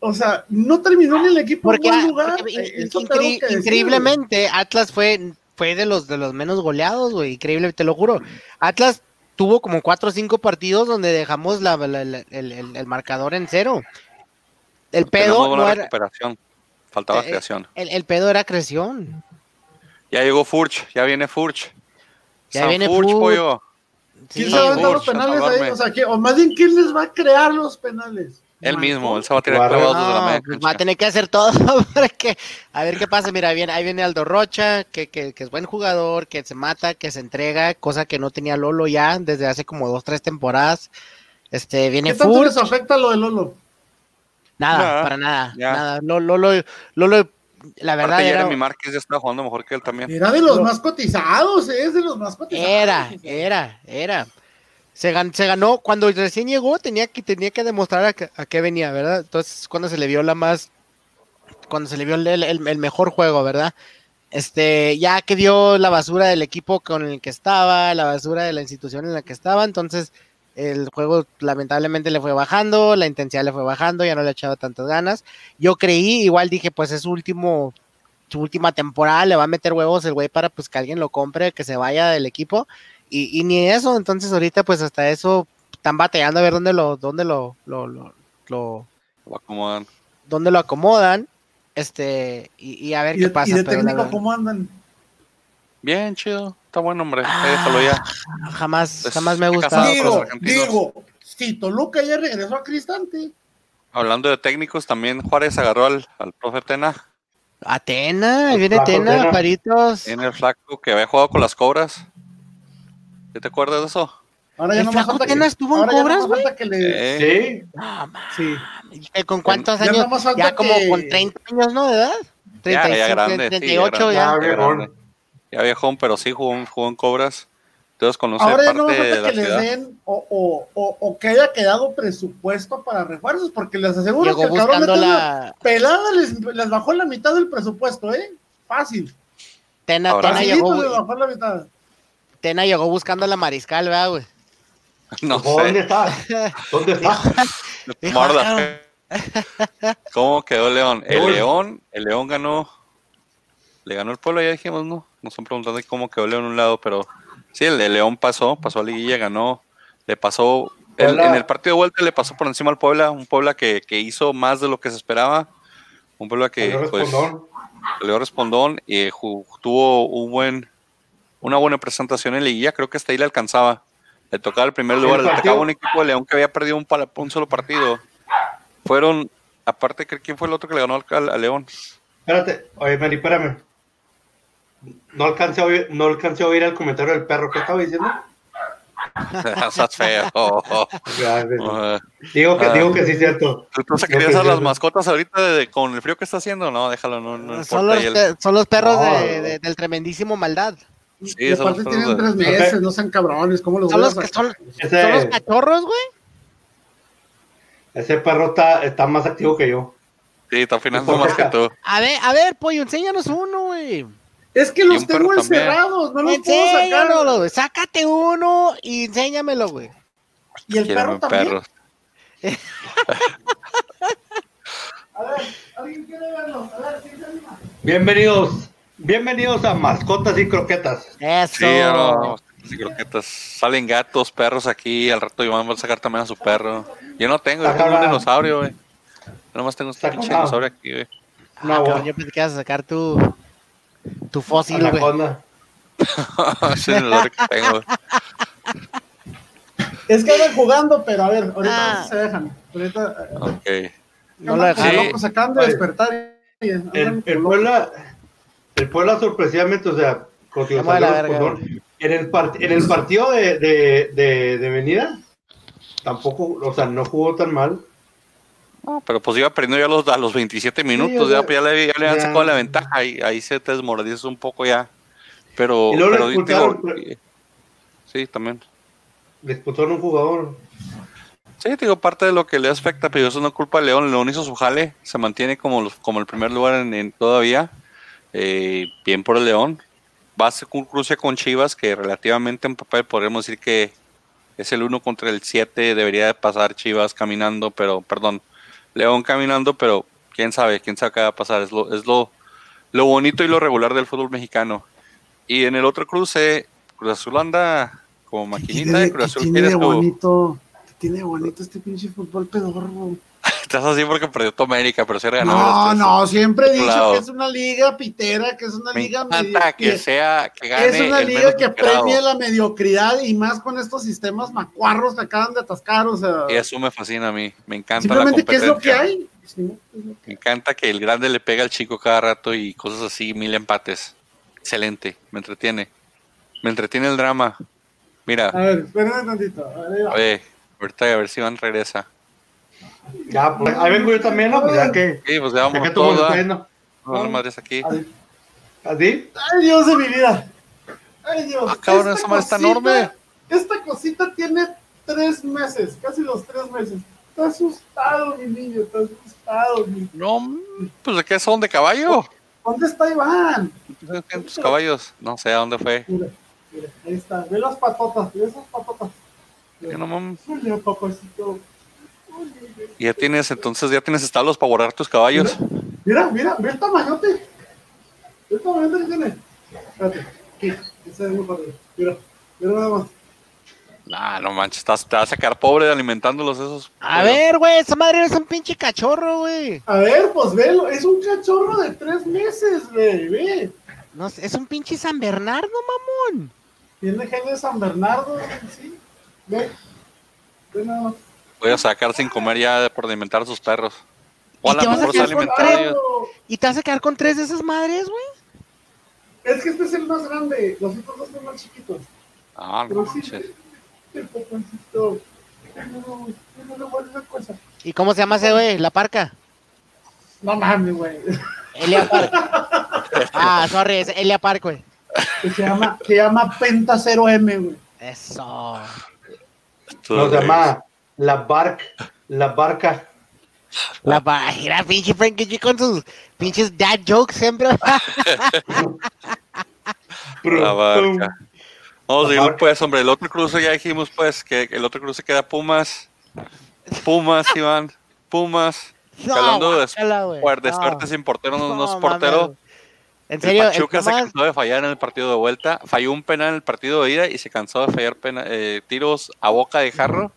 O sea, no terminó ni el equipo Porque, en buen lugar. porque Eh, incre- increíblemente, Atlas fue, fue de los de los menos goleados, güey. Increíble, te lo juro. Atlas tuvo como cuatro o cinco partidos donde dejamos la- la- la- el, el- el marcador en cero. El pedo no era, recuperación. Faltaba Eh, creación. el, el pedo era creación. Ya llegó Furch, ya viene Furch. Ya San viene Furch, Furch. pollo. ¿Quién Sí, se va a Furch, los penales a ahí? O sea, ¿quién- o más bien, ¿quién les va a crear los penales? Él mismo, él se va a tirar clavados desde la No, media pues va a tener que hacer todo <laughs> para que a ver qué pasa. Mira, ahí viene, ahí viene Aldo Rocha, que, que, que es buen jugador, que se mata, que se entrega, cosa que no tenía Lolo ya desde hace como dos, tres temporadas. Este, viene ¿Qué tanto les afecta lo de Lolo? nada, para nada, ya. nada. Lolo, Lolo, Lolo, la verdad Aparte, era, Jeremy Márquez ya está jugando mejor que él también. Era de los Lo- más cotizados, ¿eh? es de los más cotizados. era, era, era. Se, gan- se ganó, cuando recién llegó tenía que, tenía que demostrar a, a qué venía, ¿verdad? Entonces cuando se le vio la más, cuando se le vio el, el- el mejor juego, ¿verdad? Este, ya que dio la basura del equipo con el que estaba, la basura de la institución en la que estaba, entonces el juego lamentablemente le fue bajando, la intensidad le fue bajando, ya no le echaba tantas ganas. Yo creí, igual dije, pues es su último, su última temporada, le va a meter huevos el güey para pues que alguien lo compre, que se vaya del equipo. Y, y ni eso, entonces ahorita pues hasta eso están batallando a ver dónde lo, dónde lo, lo, lo, lo- Lo acomodan. dónde lo acomodan. Este, y, y a ver ¿Y qué de, pasa. y de pero técnico cómo andan? Bien, chido. Está bueno, hombre. Ah, déjalo ya. jamás, Pues, jamás me ha gustado. los Digo, digo, si Toluca ya regresó a Cristante. Hablando de técnicos, también Juárez agarró al, al profe Tena, Atena, ahí viene Flaco Tena, Tena. paritos. en el flaco que había jugado con las cobras. ¿Sí te acuerdas de eso? Ahora ya ¿El no Flaco falta que, Tena estuvo en ahora ya Cobras, güey? que le... Eh, Sí, No, Sí. ¿y ¿Con cuántos Ya años? falta Ya como que- con 30 años, ¿no? De edad. ya, 35, ya grande. sí, 38 ya, ya. grande, Ya, ya grande. viejón. Ya viejón, pero sí jugó, en- jugó en cobras. Entonces conoce Ahora ya parte no de falta que les ciudad. den o, o, o, o que haya quedado presupuesto para refuerzos, porque les aseguro Llegó que el cabrón la pelada les, les bajó la mitad del presupuesto, ¿eh? Fácil. Tena, Ahora Tena sí. Llegó, les bajó la mitad. Tena llegó buscando la mariscal, ¿verdad, güey? <laughs> No ¿dónde sé. está? ¿Dónde está? <laughs> Morda. "Ah, ¿Cómo quedó León? El. León, el León ganó. Le ganó el pueblo, ya dijimos, ¿no? Nos están preguntando cómo quedó León en un lado, pero sí, el de León pasó, pasó a Liguilla, ganó. Le pasó. el- en el partido de vuelta le pasó por encima al Puebla, un Puebla que, que hizo más de lo que se esperaba. Un Puebla que pues, respondón. salió respondón y tuvo un buen, una buena presentación en Liguilla. Creo que hasta ahí le alcanzaba. Le tocaba el primer El lugar. Le tocaba un equipo de León que había perdido un, pala- un solo partido. Fueron, aparte, ¿qué- ¿quién fue el otro que le ganó al, al- a León? Espérate, oye, Mari, espérame. No alcancé, a oír, no alcancé a oír el comentario del perro. ¿Qué estaba diciendo? <laughs> Estás feo. Uh, <laughs> digo, que, Ah. digo que sí es cierto. ¿Tú, tú Lo sacarías que a las mascotas ahorita de- con el frío que está haciendo? No, déjalo, no, no son, los, el- son los perros No. de- del tremendísimo maldad. Sí, y aparte los tienen tres meses, no sean cabrones. ¿Cómo los Son los que son, Ese, son los cachorros, güey. ese perro está, está más activo que yo. Sí, está afinando más que tú. A ver, a ver, pollo, enséñanos uno, güey. Es que los tengo también. encerrados, no los puedo sacar. Sácate uno y enséñamelo, güey. Y el perro también. perro. <laughs> A ver, ¿alguien quiere verlos? A ver, ¿quién se anima? Bienvenidos, bienvenidos a Mascotas y Croquetas. Eso. Sí, no, sí, croquetas. Salen gatos, perros aquí. Al rato Iván va a sacar también a su perro. Yo no tengo, yo tengo un dinosaurio, güey. Yo nomás tengo este pinche dinosaurio aquí, güey. Ah, No, cabrón, güey. yo pensé que ibas a sacar tu, tu fósil, güey. Es <laughs> el olor que tengo. Es que andan jugando, pero a ver, ahorita Ah. se dejan. Ahorita, eh, Ok. No lo dejaron. acaban de Oye, despertar. y locos. Puebla, el Puebla sorpresivamente, o sea, en, el part- en el partido de, de, de, de venida, tampoco, o sea, no jugó tan mal. No, pero pues iba perdiendo ya a los, a los 27 minutos, ya, le, ya le han ya. sacado la ventaja y ahí se te un poco ya. Pero, Y luego le pero digo, expulsaron, pero- sí, también. Le expulsaron un jugador. Sí, digo, parte de lo que le afecta, pero eso no es culpa de León. León hizo su jale, se mantiene como, los- como el primer lugar en, en todavía. Eh, bien por el León. Va a ser un cruce con Chivas, que relativamente en papel podríamos decir que es el 1 contra el 7. Debería de pasar Chivas caminando, pero, perdón, León caminando, pero quién sabe, quién sabe qué va a pasar. Es lo, es lo, lo bonito y lo regular del fútbol mexicano. Y en el otro cruce, Cruz Azul anda como maquinita y Cruz Azul tiene bonito? ¿Qué tiene bonito este pinche fútbol pedorro? Estás así porque perdió tu América, pero se ganó. No, no, siempre he dicho que es una liga pitera, que es una Me liga encanta medi- que sea, que gane es una liga que premia la mediocridad y más con estos sistemas macuarros que acaban de atascar, o sea, Y eso me fascina a mí. Me encanta simplemente la qué es lo que hay. Sí, Me encanta que el grande le pega al chico cada rato y cosas así, mil empates. Excelente, me entretiene. Me entretiene el drama. Mira, A ver, espérenme tantito. Ver, a ver, ahorita a ver si Iván regresa. Ya, pues, ahí vengo yo también, ¿no? Pues ya que, Sí, pues ya ya vamos que a ¿verdad? viendo. No, no madres aquí. Ay, ¿Así? ay, Dios de mi vida. Ay, Dios. Ah, cabrón, Esta esa madre está enorme. Esta cosita tiene tres meses, casi los tres meses. Está asustado, mi niño, está asustado. Mi... No, pues de qué son de caballo. ¿Dónde está Iván? Tus caballos. No sé a dónde fue. Mira, mira, ahí está. Ve las patotas, ve esas patotas. Que no mames. Papacito. Y ya tienes, entonces ya tienes establos para guardar tus caballos. Mira, mira, ve el tamañote. Ve el tamañote que tiene. Espérate, aquí, ese es muy padre. Mira, mira nada más. Nah, no manches, estás- te vas a quedar pobre alimentándolos esos. A ver, güey, esa madre es un pinche cachorro, güey. A ver, pues velo, es un cachorro de tres meses, güey, ve. No sé, es un pinche San Bernardo, mamón. Tiene gen de San Bernardo, sí. Ve, ve nada más. Voy a sacar sin comer ya por alimentar a sus perros. O a ¿Y te lo vas a mejor se quedar con alimentan tres? ellos. ¿Y te vas a quedar con tres de esas madres, güey? Es que este es el más grande, los otros dos son más chiquitos. Ah, no Pero sí, manches. el poponcito. No, no, no, no, no, cosa. ¿Y cómo se llama ese, güey? La parca. No mames, güey. Elia Park. <laughs> ah, sorry, es Elia Park, güey. Que Se llama, se llama Penta 0M, güey. Eso. No, se llama la barca, la barca. La mira, pinche Frankie G con sus pinches dad jokes siempre. La barca. Vamos a barca. pues, hombre. El otro cruce ya dijimos, pues, que el otro cruce queda Pumas. Pumas, <laughs> Iván. Pumas. No, Hablando de, No. suerte sin portero, no, no es portero. En El serio, el Pachuca se Pumas- cansó de fallar en el partido de vuelta. Falló un penal en el partido de ida y se cansó de fallar pena- eh, tiros a boca de jarro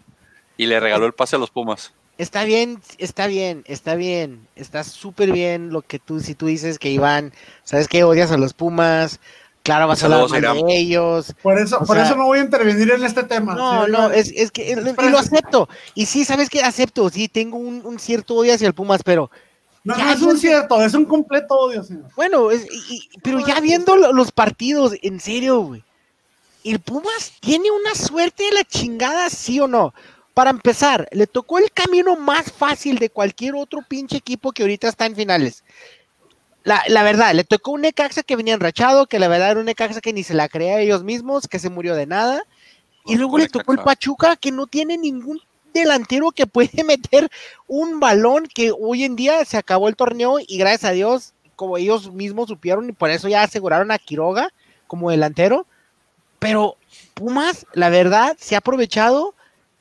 y le regaló el pase a los Pumas. Está bien, está bien, está bien, está súper bien lo que tú, si tú dices que Iván, sabes que odias a los Pumas, claro, vas a hablar mal de ellos. Por eso, O por sea- eso no voy a intervenir en este tema. No, Sí, no, es, es que, y lo acepto, y sí, sabes que acepto, sí, tengo un, un cierto odio hacia el Pumas, pero No, ya no es un cierto, es un completo odio, señor. bueno, es- y- y- pero ya viendo lo- los partidos, en serio, güey, el Pumas tiene una suerte de la chingada, sí o no. Para empezar, le tocó el camino más fácil de cualquier otro pinche equipo que ahorita está en finales. La, la verdad, le tocó un Necaxa que venía enrachado, que la verdad era un Necaxa que ni se la creía ellos mismos, que se murió de nada. Y luego le tocó el. Pachuca, que no tiene ningún delantero que puede <laughs> meter un balón que hoy en día se acabó el torneo y gracias a Dios, como ellos mismos supieron y por eso ya aseguraron a Quiroga como delantero. Pero Pumas, la verdad, se ha aprovechado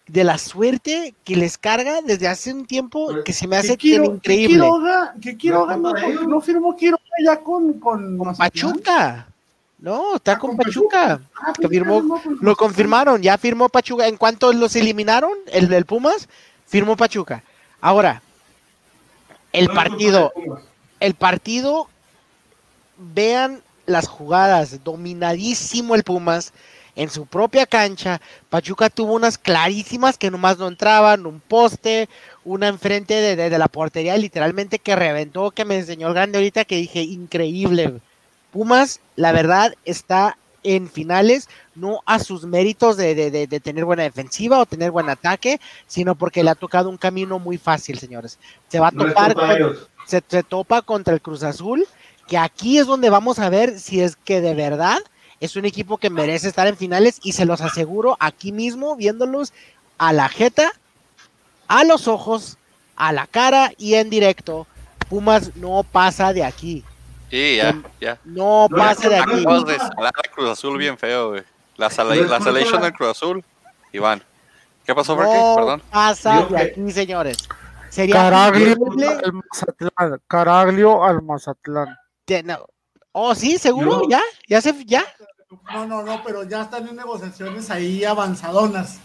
de la suerte que les carga desde hace un tiempo que se me hace ¿Qué Quiro- increíble. ¿Qué Quiroga, qué Quiroga No, firmó Quiroga ya con, con? Pachuca. No, está Ah, con con Pachuca. Ah, que firmó- no, con Lo confirmaron, ya firmó Pachuca. En cuanto los eliminaron, el del Pumas, firmó Pachuca. Ahora, el partido, el partido, vean las jugadas, dominadísimo el Pumas en su propia cancha. Pachuca tuvo unas clarísimas que nomás no entraban, un poste, una enfrente de, de- de la portería, literalmente que reventó, que me enseñó el grande ahorita, que dije, increíble. Pumas, la verdad, está en finales, no a sus méritos de, de- de- de tener buena defensiva o tener buen ataque, sino porque le ha tocado un camino muy fácil, señores. Se va a topar con- se, se topa contra el Cruz Azul, que aquí es donde vamos a ver si es que de verdad es un equipo que merece estar en finales y se los aseguro aquí mismo, viéndolos a la jeta, a los ojos, a la cara y en directo. Pumas no pasa de aquí, Sí, ya, ya. no No, pasa de aquí. de salar a Cruz Azul bien feo, güey. La, sala, No es la salation del Cruz Azul, Iván. ¿Qué pasó, Frankie? No Perdón. pasa de que- aquí, señores. Sería Caraglio increíble al Mazatlán. Caraglio al Mazatlán. de- no. Oh, sí, seguro, Yo- ya, ya se, ya. No, no, no, pero ya están en negociaciones ahí avanzadonas.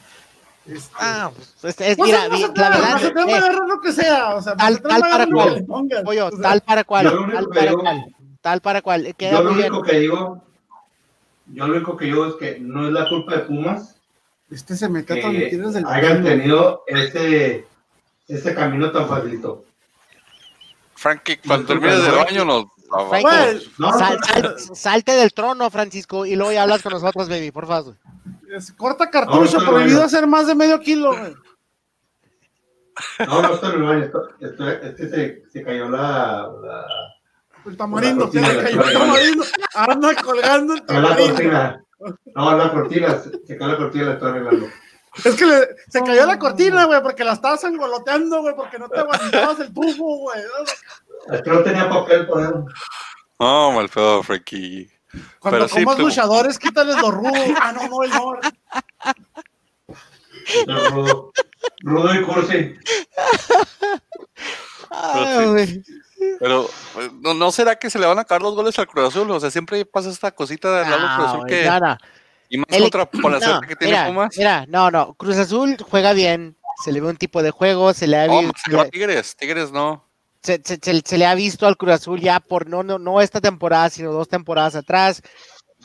Este, Ah, pues, es, es- pues mira, la verdad, Mazatlán va a agarrar lo que sea, o sea, Tal- tal va a para agarrar lo cual. pollo, o sea, tal para cual, tal para digo- cual, tal para cual, queda Yo lo bien. único que digo, yo lo único que digo es que no es la culpa de Pumas Este se metió a que transmitir desde el hayan tenido ese, ese camino tan facilito. Frankie, cuando termines del baño nos... Frankie, No, sal- sal- salte del trono, Francisco, y luego ya hablas con nosotros, baby, por favor. corta cartucho, No, no, prohibido hacer más de medio kilo, güey. no, no estoy en el baño, esto- esto- es que se, se cayó la, la, El tamarindo, La se le cayó la el tamarindo. Anda colgando el cayó la tamarindo. cortina. No, la cortina, se, se cayó la cortina, la estoy arreglando. Es que le- se cayó la cortina, güey, porque la estabas angoloteando, güey, porque no te aguantabas el tufo, güey. Es que no tenía papel por ahí. No, mal pedo, Frankie. Cuando Pero sí, comas tú- luchadores, quítales los rudos. <laughs> Ah, no, no, el no. Rudo, rudo y cursi. Ay. Pero, ¿no, ¿no será que se le van a caer los goles al Cruz Azul? O sea, siempre pasa esta cosita del lado del Cruz No, Azul güey, que... no, no. Y más El- contra por la No, suerte que tiene mira, Pumas. mira, no, no, Cruz Azul juega bien, se le ve un tipo de juego, se le ha, Oh, vi- se le- Tigres, Tigres no. Se, se- se- se le ha visto al Cruz Azul ya por no, no, no esta temporada, sino dos temporadas atrás.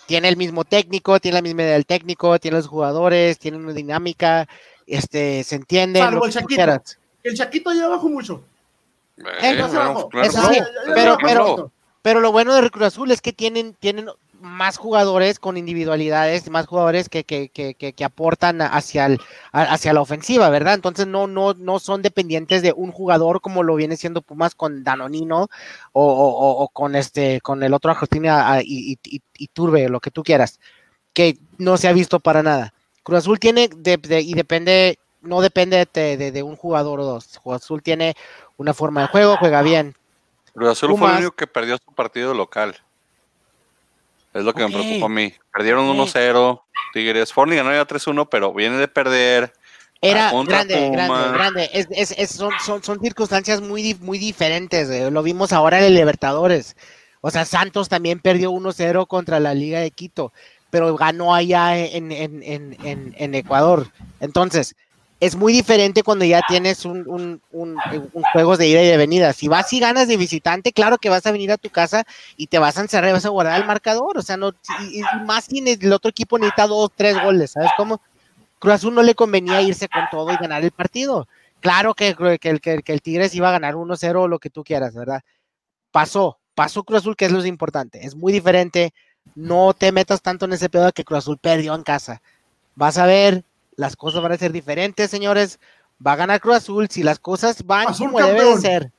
Tiene el mismo técnico, tiene la misma idea del técnico, tiene los jugadores, tiene una dinámica, este, se entiende. Salvo el Chaquito. quieras. El Chaquito ya bajó mucho. Eh, claro, sí, pero- pero-. Pero lo bueno de Cruz Azul es que tienen, tienen más jugadores con individualidades, más jugadores que, que, que, que, que aportan hacia, el, hacia la ofensiva, ¿verdad? Entonces no, no, no son dependientes de un jugador como lo viene siendo Pumas con Danonino o, o, con este, con el otro ah, y, y, Turbe, lo que tú quieras, que no se ha visto para nada. Cruz Azul tiene de- de- y depende, no depende de, de- un jugador o dos. Cruz Azul tiene una forma de juego, juega bien. Cruz Azul fue el único que perdió su partido local. Es lo que me preocupa a mí. Perdieron Ok. 1-0. Tigres. Forni ganó ya 3-1, pero viene de perder. Era grande, grande, grande. Es, es, es- son, son, son circunstancias muy, muy diferentes. eh. Lo vimos ahora en el Libertadores. O sea, Santos también perdió 1-0 contra la Liga de Quito, pero ganó allá en, en, en, en, en Ecuador. Entonces, es muy diferente cuando ya tienes un, un, un, un juego de ida y de venida. Si vas y ganas de visitante, claro que vas a venir a tu casa y te vas a encerrar y vas a guardar el marcador. O sea, no, y, más si el otro equipo necesita dos, tres goles, ¿sabes cómo? Cruz Azul no le convenía irse con todo y ganar el partido. Claro que el Tigres iba a ganar 1-0 o lo que tú quieras, ¿verdad? Pasó, pasó Cruz Azul, que es lo importante. Es muy diferente. No te metas tanto en ese pedo de que Cruz Azul perdió en casa. Vas a ver, las cosas van a ser diferentes, señores. Va a ganar Cruz Azul si las cosas van Azul como campeón. ser.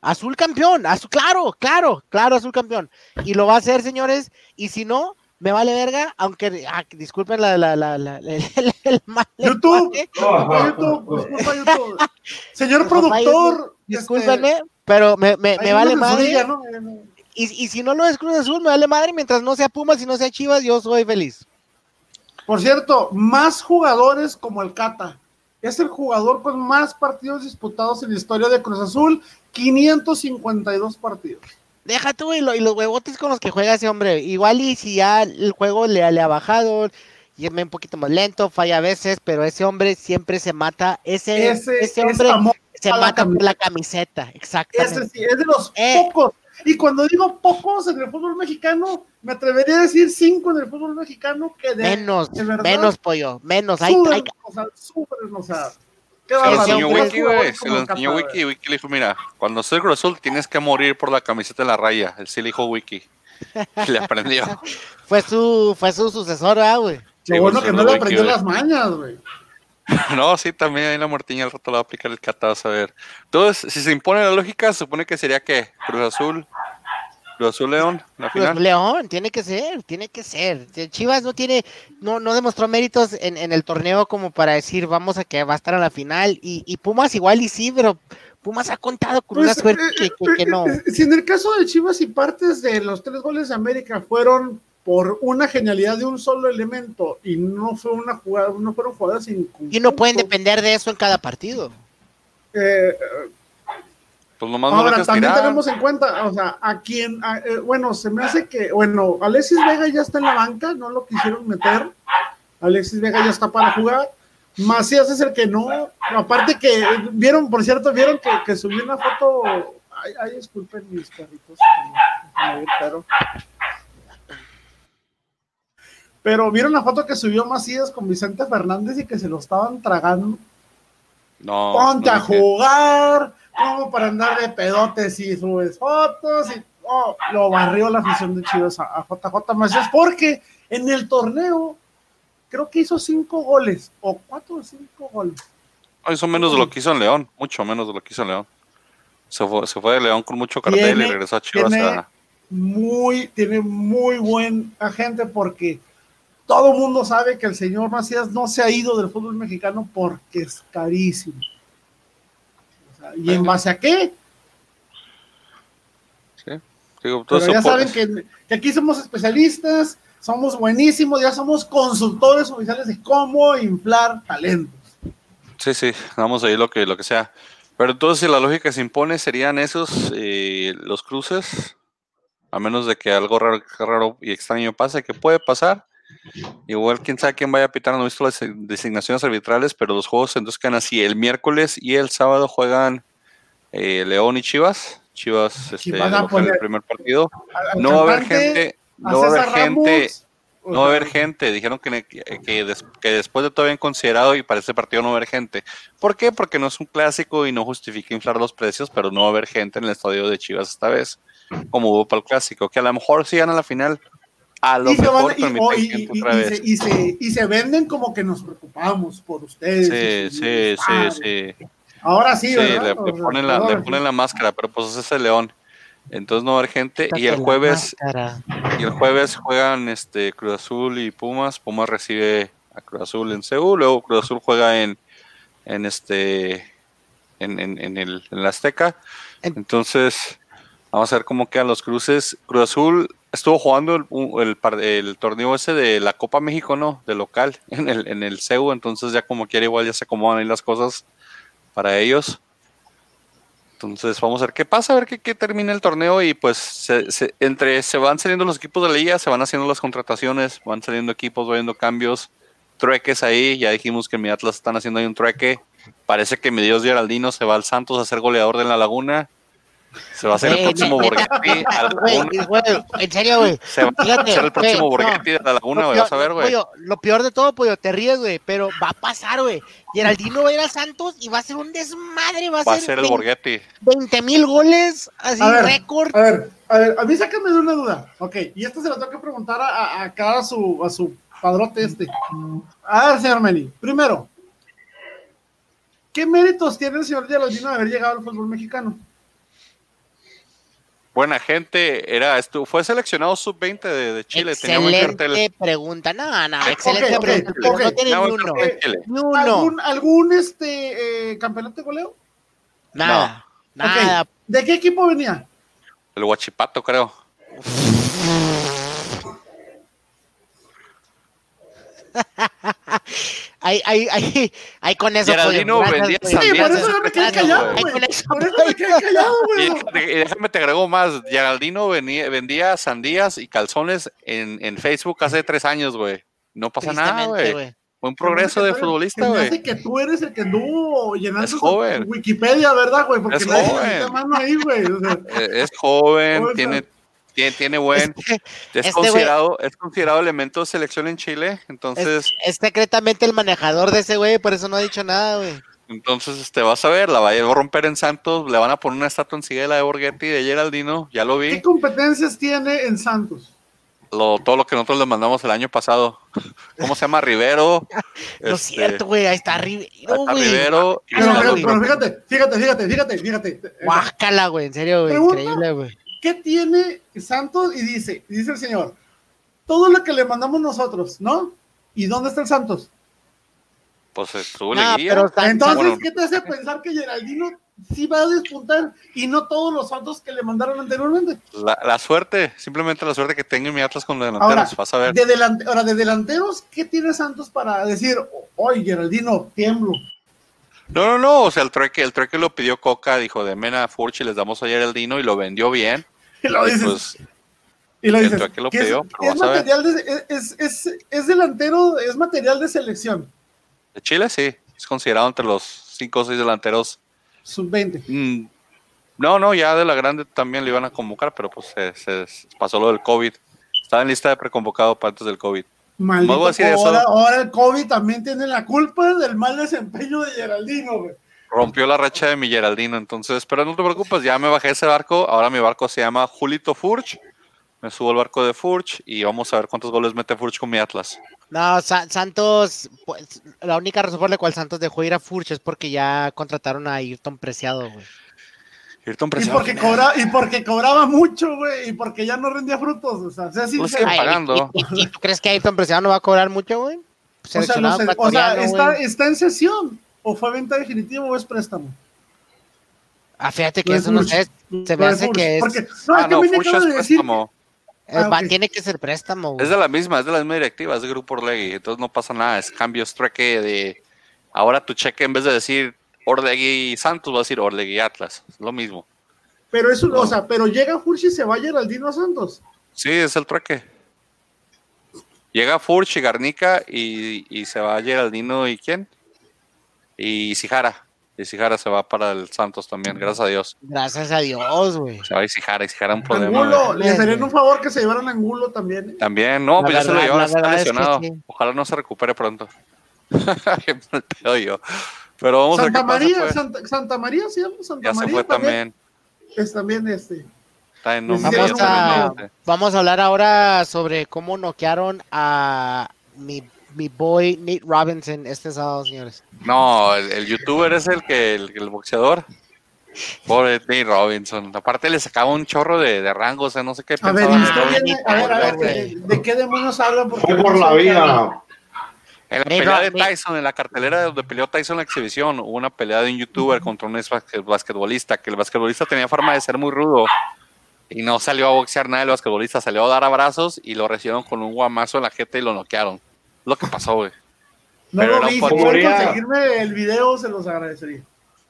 Azul campeón, azul, claro, claro, claro, azul campeón. Y lo va a hacer, señores. Y si no, me vale verga, aunque ah, disculpen la, la, la, la- <laughs> el, el- el mal YouTube. <laughs> YouTube, disculpa, YouTube. <laughs> Señor productor. discúlpenme, pero me, me, este, vale no madre. ¿no? Y, y si no lo es Cruz Azul, me vale madre. Mientras no sea Pumas y no sea Chivas, yo soy feliz. Por cierto, más jugadores como el Cata. Es el jugador con más partidos disputados en la historia de Cruz Azul, 552 partidos. Deja tú y, lo- y los huevotes con los que juega ese hombre. Igual y si ya el juego le, le ha bajado, y es un poquito más lento, falla a veces, pero ese hombre siempre se mata. Ese, Ese, ese es hombre se mata por la camiseta, exactamente. Ese sí, es de los Eh. pocos Y cuando digo pocos en el fútbol mexicano, me atrevería a decir cinco en el fútbol mexicano que de, Menos, de verdad menos pollo, menos. Hay, hay- o sea, sufren, o sea, qué Se lo enseñó Wiki, güey. Se lo enseñó Wiki. Wiki le dijo, mira, cuando soy Cruz Azul tienes que morir por la camiseta de la raya. Él sí le dijo Wiki. Y le aprendió. <laughs> fue su, fue su sucesor, ah, güey. Sí, Lo bueno que no le aprendió las mañas, güey. <laughs> No, sí, también ahí la muertiña al rato la va a aplicar el cata, vas a ver. Entonces, si se impone la lógica, se supone que sería que Cruz Azul, Cruz Azul León, la final. León, tiene que ser, tiene que ser. Chivas no tiene, no, no demostró méritos en, en el torneo como para decir vamos a que va a estar a la final. Y, y Pumas igual y sí, pero Pumas ha contado con una Pues, suerte eh, que, que- que no. eh, eh, Si en el caso de Chivas y partes de los tres goles de América fueron por una genialidad de un solo elemento y no fue una jugada, no fueron jugadas en Y no pueden depender de eso en cada partido. eh, Pues nomás no Ahora, también tirar. tenemos en cuenta, o sea, a quien, a- eh, bueno, se me hace que, bueno, Alexis Vega ya está en la banca, no lo quisieron meter. Alexis Vega ya está para jugar. Macías es el que no. Aparte que, eh, vieron, por cierto, vieron que, que subí una foto. Ay, ay, disculpen mis perritos. Pero, pero vieron la foto que subió Macías con Vicente Fernández y que se lo estaban tragando. No, Ponte no a jugar, como para andar de pedotes y subes fotos y oh, lo barrió la afición de Chivas a, a JJ Macías porque en el torneo creo que hizo cinco goles o cuatro o cinco goles. No, hizo menos de lo que hizo en León, mucho menos de lo que hizo en León. Se fue, se fue de León con mucho cartel Tiene- y regresó a Chivas tiene- a... Muy, tiene muy buen agente porque todo el mundo sabe que el señor Macías no se ha ido del fútbol mexicano porque es carísimo. O sea, ¿Y en base a qué? Digo, todo Pero ya saben que, que aquí somos especialistas, somos buenísimos, ya somos consultores oficiales de cómo inflar talentos. Sí, sí, damos ahí lo que, lo que sea. Pero entonces, si la lógica se impone, serían esos eh, los cruces, a menos de que algo raro, raro y extraño pase, que puede pasar. Igual, quién sabe quién vaya a pitar, no he visto las designaciones arbitrales, pero los juegos entonces quedan así. El miércoles y el sábado juegan eh, León y Chivas. Chivas este, van a local el poner primer partido. Al- al No va a haber gente, no va a haber gente. Ramos, No va a haber gente, dijeron que, que, des- que después de todo bien considerado y para este partido no va a haber gente. ¿Por qué? Porque no es un clásico y no justifica inflar los precios, pero no va a haber gente en el estadio de Chivas esta vez, como hubo para el clásico, que a lo mejor si gana la final, a lo y se van- mejor y- permiten o- y- gente y- otra y vez. se, y se- y se venden como que nos preocupamos por ustedes. Sí, sí, ah, sí, sí. Ahora sí, Sí, ¿verdad? le, le ponen la, le ahora ponen sí. la máscara, pero pues ese es el León. Entonces no va a haber gente. Y el jueves. Y el jueves juegan este Cruz Azul y Pumas. Pumas recibe a Cruz Azul en Seúl, luego Cruz Azul juega en, en este en, en, en el, en la Azteca. En- Entonces, vamos a ver cómo quedan los cruces. Cruz Azul estuvo jugando el, torneo ese de la Copa México, ¿no? De local, <laughs> en el, en CEU, entonces ya como quiera igual ya se acomodan ahí las cosas para ellos. Entonces vamos a ver qué pasa, a ver qué, qué termina el torneo y pues se- entre se van saliendo los equipos de la liga, se van haciendo las contrataciones, van saliendo equipos, van viendo cambios, trueques ahí, ya dijimos que en mi Atlas están haciendo ahí un trueque, parece que mi Dios Geraldino se va al Santos a ser goleador de la Laguna, se va a hacer el Güey, próximo Borghetti, a la Güey, Laguna, güey, en serio, güey. <laughs> se va a hacer el próximo güey, no. Borghetti de la Laguna, güey, vas a ver, güey. lo peor de todo, pollo, te ríes, güey, pero va a pasar, güey. Geraldino va a ir a Santos y va a ser un desmadre, va a, Va a ser, el Borghetti. 20 mil goles, así, récord. A ver, a ver, a mí sácame de una duda. Ok, y esto se lo tengo que preguntar a, a, a cada su, a su padrote este. A ver, señor Meni, primero, ¿qué méritos tiene el señor Geraldino de haber llegado al fútbol mexicano? Buena gente, era fue seleccionado sub-20 de, de Chile, tenía excelente pregunta. No, no, excelente pregunta. No tiene uno. Ni uno. ¿Algún, algún este, eh, campeonato de goleo? Nada. Nada. Ok, ¿De qué equipo venía? El Huachipato, creo. <laughs> Ahí, ahí, ahí, ahí con eso. Geraldino vendía. Sí, por eso me quedé callado, güey. Por eso me quedé callado, Y güey. déjame, y déjame te agrego más. Geraldino venía- vendía sandías y calzones en, en Facebook hace tres años, güey. No pasa nada, güey. Buen progreso de futbolista, güey. que tú eres el que anduvo llenando Es joven. Wikipedia, ¿verdad, güey? Porque Es nadie joven. mano ahí, güey. O sea, Eh, <laughs> Es joven, tiene, tiene, tiene buen. Este, Es este considerado, es considerado elemento de selección en Chile. Entonces, es secretamente el manejador de ese güey, por eso no ha dicho nada, güey. entonces este, vas a ver, la va a romper en Santos, le van a poner una estatua en de la de Borghetti de Geraldino, ya lo ¿Qué vi. competencias tiene en Santos? Lo, todo lo que nosotros le mandamos el año pasado. <laughs> ¿Cómo se llama? Rivero. <laughs> No es este, cierto, güey, ahí está Rivero, está güey. Rivero. Pero, pero- fíjate, fíjate, fíjate, fíjate, fíjate. Guácala, güey, en serio, güey, increíble, güey. ¿Qué tiene Santos? Y dice, dice el señor, todo lo que le mandamos nosotros, ¿no? ¿Y dónde está el Santos? Pues estuvo No, liguilla. pero Entonces, bueno. ¿qué te hace pensar que Geraldino sí va a despuntar y no todos los Santos que le mandaron anteriormente? La, la suerte, simplemente la suerte que tengo en mi Atlas con los delanteros. Ahora, vas a ver. de delante- ahora, de delanteros, ¿qué tiene Santos para decir, oye, Geraldino, tiemblo? No, no, no. O sea, el trueque, el trueque lo pidió Coca, dijo de Mena Furch y les damos ayer el Dino y lo vendió bien. Y lo dices, pues, y lo dices, lo que es- pidió, pero es, material de, es, es, es delantero, es material de selección, de Chile sí, es considerado entre los cinco o seis delanteros. sub-20. Mm, no, no, ya de la grande también le iban a convocar, pero pues se, se pasó lo del COVID. Estaba en lista de preconvocado para antes del COVID. Maldito, ahora, ahora el COVID también tiene la culpa del mal desempeño de Geraldino, güey. Rompió la racha de mi Geraldino, entonces, pero no te preocupes, ya me bajé ese barco. Ahora mi barco se llama Julito Furch. Me subo al barco de Furch y vamos a ver cuántos goles mete Furch con mi Atlas. No, Sa- Santos, pues, la única razón por la cual Santos dejó ir a Furch es porque ya contrataron a Ayrton Preciado, güey. Ayrton Y Preciado, porque, ¿quién es? cobra, y porque cobraba mucho, güey, y porque ya no rendía frutos. O sea, sea Pues sincero. sí. pagando. ¿y, y- y tú crees que Ayrton Preciado no va a cobrar mucho, güey? O sea, no Seleccionado sé, o sea, está, güey. está en sesión. ¿O fue venta definitiva o es préstamo? Ah, fíjate que eso no sé. Se me hace que es, Porque, no, Ah, es que no, es préstamo. eh, ah, tiene que ser préstamo, güey. Es de la misma, es de la misma directiva, es de Grupo Orlegui, entonces no pasa nada, es cambios, trueque de... Ahora tu cheque en vez de decir Orlegui y Santos va a decir Orlegui y Atlas, es lo mismo. Pero eso, No. o sea, pero llega Furch y se va Geraldino Santos. Sí, es el trueque. Llega Furch y Garnica y, y se va Geraldino y ¿quién? Y Sijara. Y Sijara se va para el Santos también, gracias a Dios. Gracias a Dios, güey. Se va y Sijara, y Sijara un problema. Angulo, le harían un favor que se llevaran a Angulo también. ¿eh? También, no, La pues ya se lo llevan, está verdad es que lesionado. sí. Ojalá no se recupere pronto. <laughs> Qué mal pedo yo. Pero vamos a ver Santa qué pasa, María, pues. Santa, Santa María, sí, Santa Ya se María fue también. Es también este. Está en Vamos un Vamos a, vamos a hablar ahora sobre cómo noquearon a mi, mi boy Nate Robinson este sábado, señores. No, el, el youtuber es el que el, el boxeador. Pobre Nate Robinson. Aparte le sacaba un chorro de, de rango, o sea, no sé qué A ver, pensaba. ¿y de usted Robinson. viene- a ver, a ver, güey. ¿de, de qué demonios hablan? Porque Fue por la vida. En la Nate pelea de Tyson, en la cartelera donde peleó Tyson en la exhibición, hubo una pelea de un youtuber contra un ex basque- basquetbolista, que el basquetbolista tenía forma de ser muy rudo y no salió a boxear nada el basquetbolista, salió a dar abrazos y lo recibieron con un guamazo en la jeta y lo noquearon. Lo que pasó, güey. No Pero lo vi, si conseguirme el video, se los agradecería.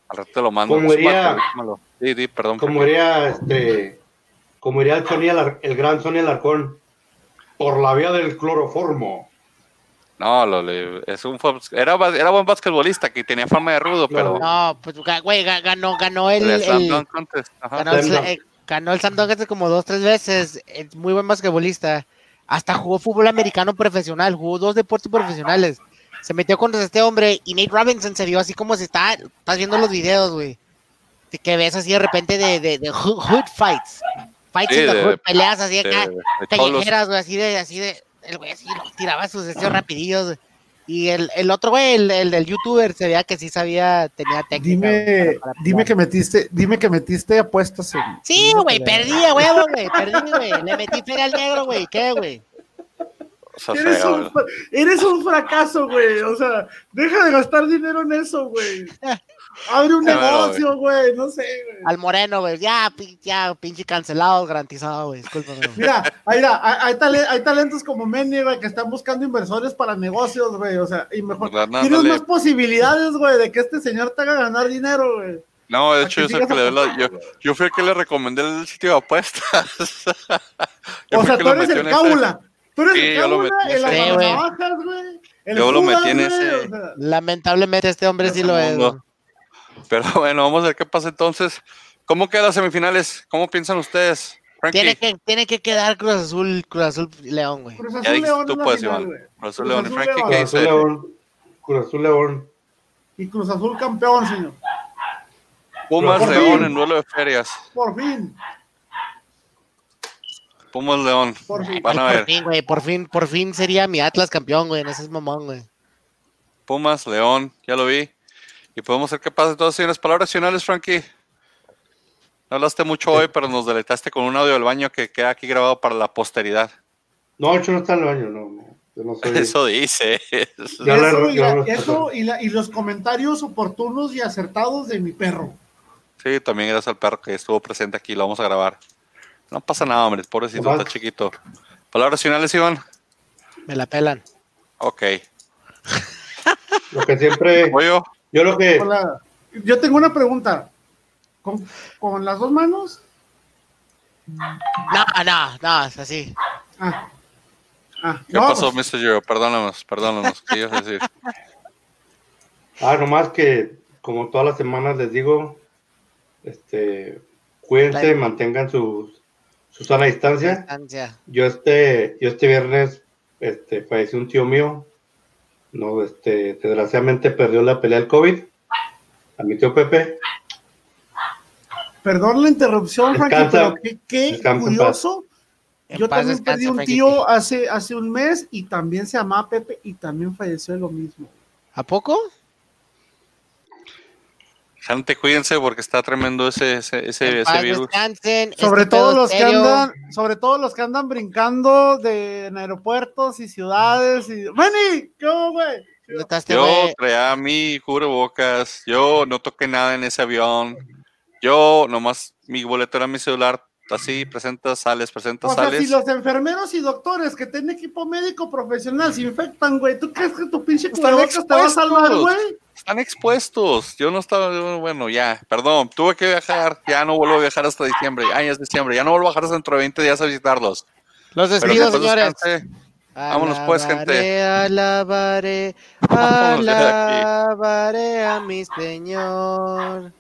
Al rato te lo mando. Como diría-. Sí, sí, perdón. Como diría este, como diría el, Sony Alar- el gran Sony Alarcón, por la vía del cloroformo. No, lo, le- es un, era, era buen basquetbolista que tenía fama de rudo, pero... No, pues, güey, ga- ganó, ganó el, el el- ganó, el, eh, ganó el Contest como dos, tres veces. Es muy buen basquetbolista. Hasta jugó fútbol americano profesional, jugó dos deportes profesionales. Se metió contra este hombre y Nate Robinson se vio así como se está, estás viendo los videos, güey. Que ves así de repente de, de, de hood, hood fights. Fights Sí, in the de- hood, peleas así de- acá, callejeras, güey, así de, así de, el güey así tiraba sus deseos rapidillos. güey. Y el, el otro güey, el, el del youtuber, se veía que sí sabía, tenía técnica. güey, Dime, para- para dime que metiste, dime que metiste apuestas en. Sí, güey, perdí a huevo, güey, perdí, güey. Le metí feria al negro, güey, ¿qué, güey? Eres un, eres un fracaso, güey. O sea, deja de gastar dinero en eso, güey. <laughs> Abre un negocio, güey. No sé, güey. Al moreno, güey, ya, pin- ya, pinche cancelado, garantizado, güey, discúlpame. güey. Mira, ahí, mira, hay, hay tale- hay talentos como Menny, güey, que están buscando inversores para negocios, güey. O sea, y mejor. Pues. Tienes más posibilidades, güey, de que este señor te haga ganar dinero, güey. No, de hecho, yo, soy el sigas que le doy la- yo, fui el que le recomendé el sitio de apuestas. <laughs> O sea, tú eres el cábula. Tú eres Sí, el cábula, en el Sí, güey. Yo lo metí en ese- o sea, Lamentablemente este hombre sí lo es. Pero <laughs> bueno, vamos a ver qué pasa entonces. ¿Cómo quedan las semifinales? ¿Cómo piensan ustedes? Frankie, Tiene que, tiene que quedar Cruz Azul, Cruz Azul León, güey. Cruz Azul León tú, es la pues, final, Iván. Cruz Azul León. Azul Frankie, León. ¿qué Cruz Azul dice? León. Cruz Azul León. Y Cruz Azul campeón, señor. Pumas Por León fin. en duelo de ferias. Por fin. Pumas León. Por fin. Van a Ay, ver. Por fin, güey, por fin, por fin sería mi Atlas campeón, güey, en ese es mamón, güey. Pumas, León, ya lo vi. Y podemos ver qué pasa entonces en las palabras finales, Frankie. No hablaste mucho hoy, pero nos deleitaste con un audio del baño que queda aquí grabado para la posteridad. No, yo no está en el baño, no. no. Yo no soy. Eso dice. <laughs> Eso, y, la- eso y, la- y los comentarios oportunos y acertados de mi perro. Sí, también gracias al perro que estuvo presente aquí, lo vamos a grabar. No pasa nada, hombre, pobrecito, está chiquito. Palabras finales, Iván. Me la pelan. Ok. Lo que siempre. ¿Voy yo? Yo lo que. Hola. Yo tengo una pregunta. ¿Con, con las dos manos? No, no, no, es así. Ah. Ah, ¿Qué no, pasó, pues, Mr. Giro? Perdónanos, perdónanos. ¿Qué ibas a decir? Ah, nomás que, como todas las semanas les digo, este, cuídense, mantengan su, su sana distancia. Distancia. Yo este, yo este viernes, este, falleció un tío mío. No, este, desgraciadamente perdió la pelea del COVID. A mi tío Pepe. Perdón la interrupción, Frankie, Descansa. pero qué, qué curioso. En Yo paz también perdí un Frankie. tío hace, hace un mes y también se llamaba Pepe y también falleció de lo mismo. ¿A poco? Gente, cuídense porque está tremendo ese, ese, ese, ese virus. descansen. Sobre este todo los que andan, sobre todo los que andan brincando de en aeropuertos y ciudades y ¡Manny! ¿Qué hubo, güey? ¿Dónde está este Yo traía mi cubrebocas, yo no toqué nada en ese avión, yo nomás mi boleto era mi celular, así, presentas, sales, presentas, O sea, sales. si los enfermeros y doctores que tienen equipo médico profesional se infectan, güey, ¿tú crees que tu pinche cubrebocas te va a salvar, güey? Están expuestos, yo no estaba, bueno, ya, perdón, tuve que viajar, ya no vuelvo a viajar hasta diciembre, ay, es diciembre, ya no vuelvo a viajar hasta dentro de 20 días a visitarlos. Los despido, señores. descanse. Vámonos, pues, gente. Alabaré, <laughs> aquí. alabaré a mi Señor.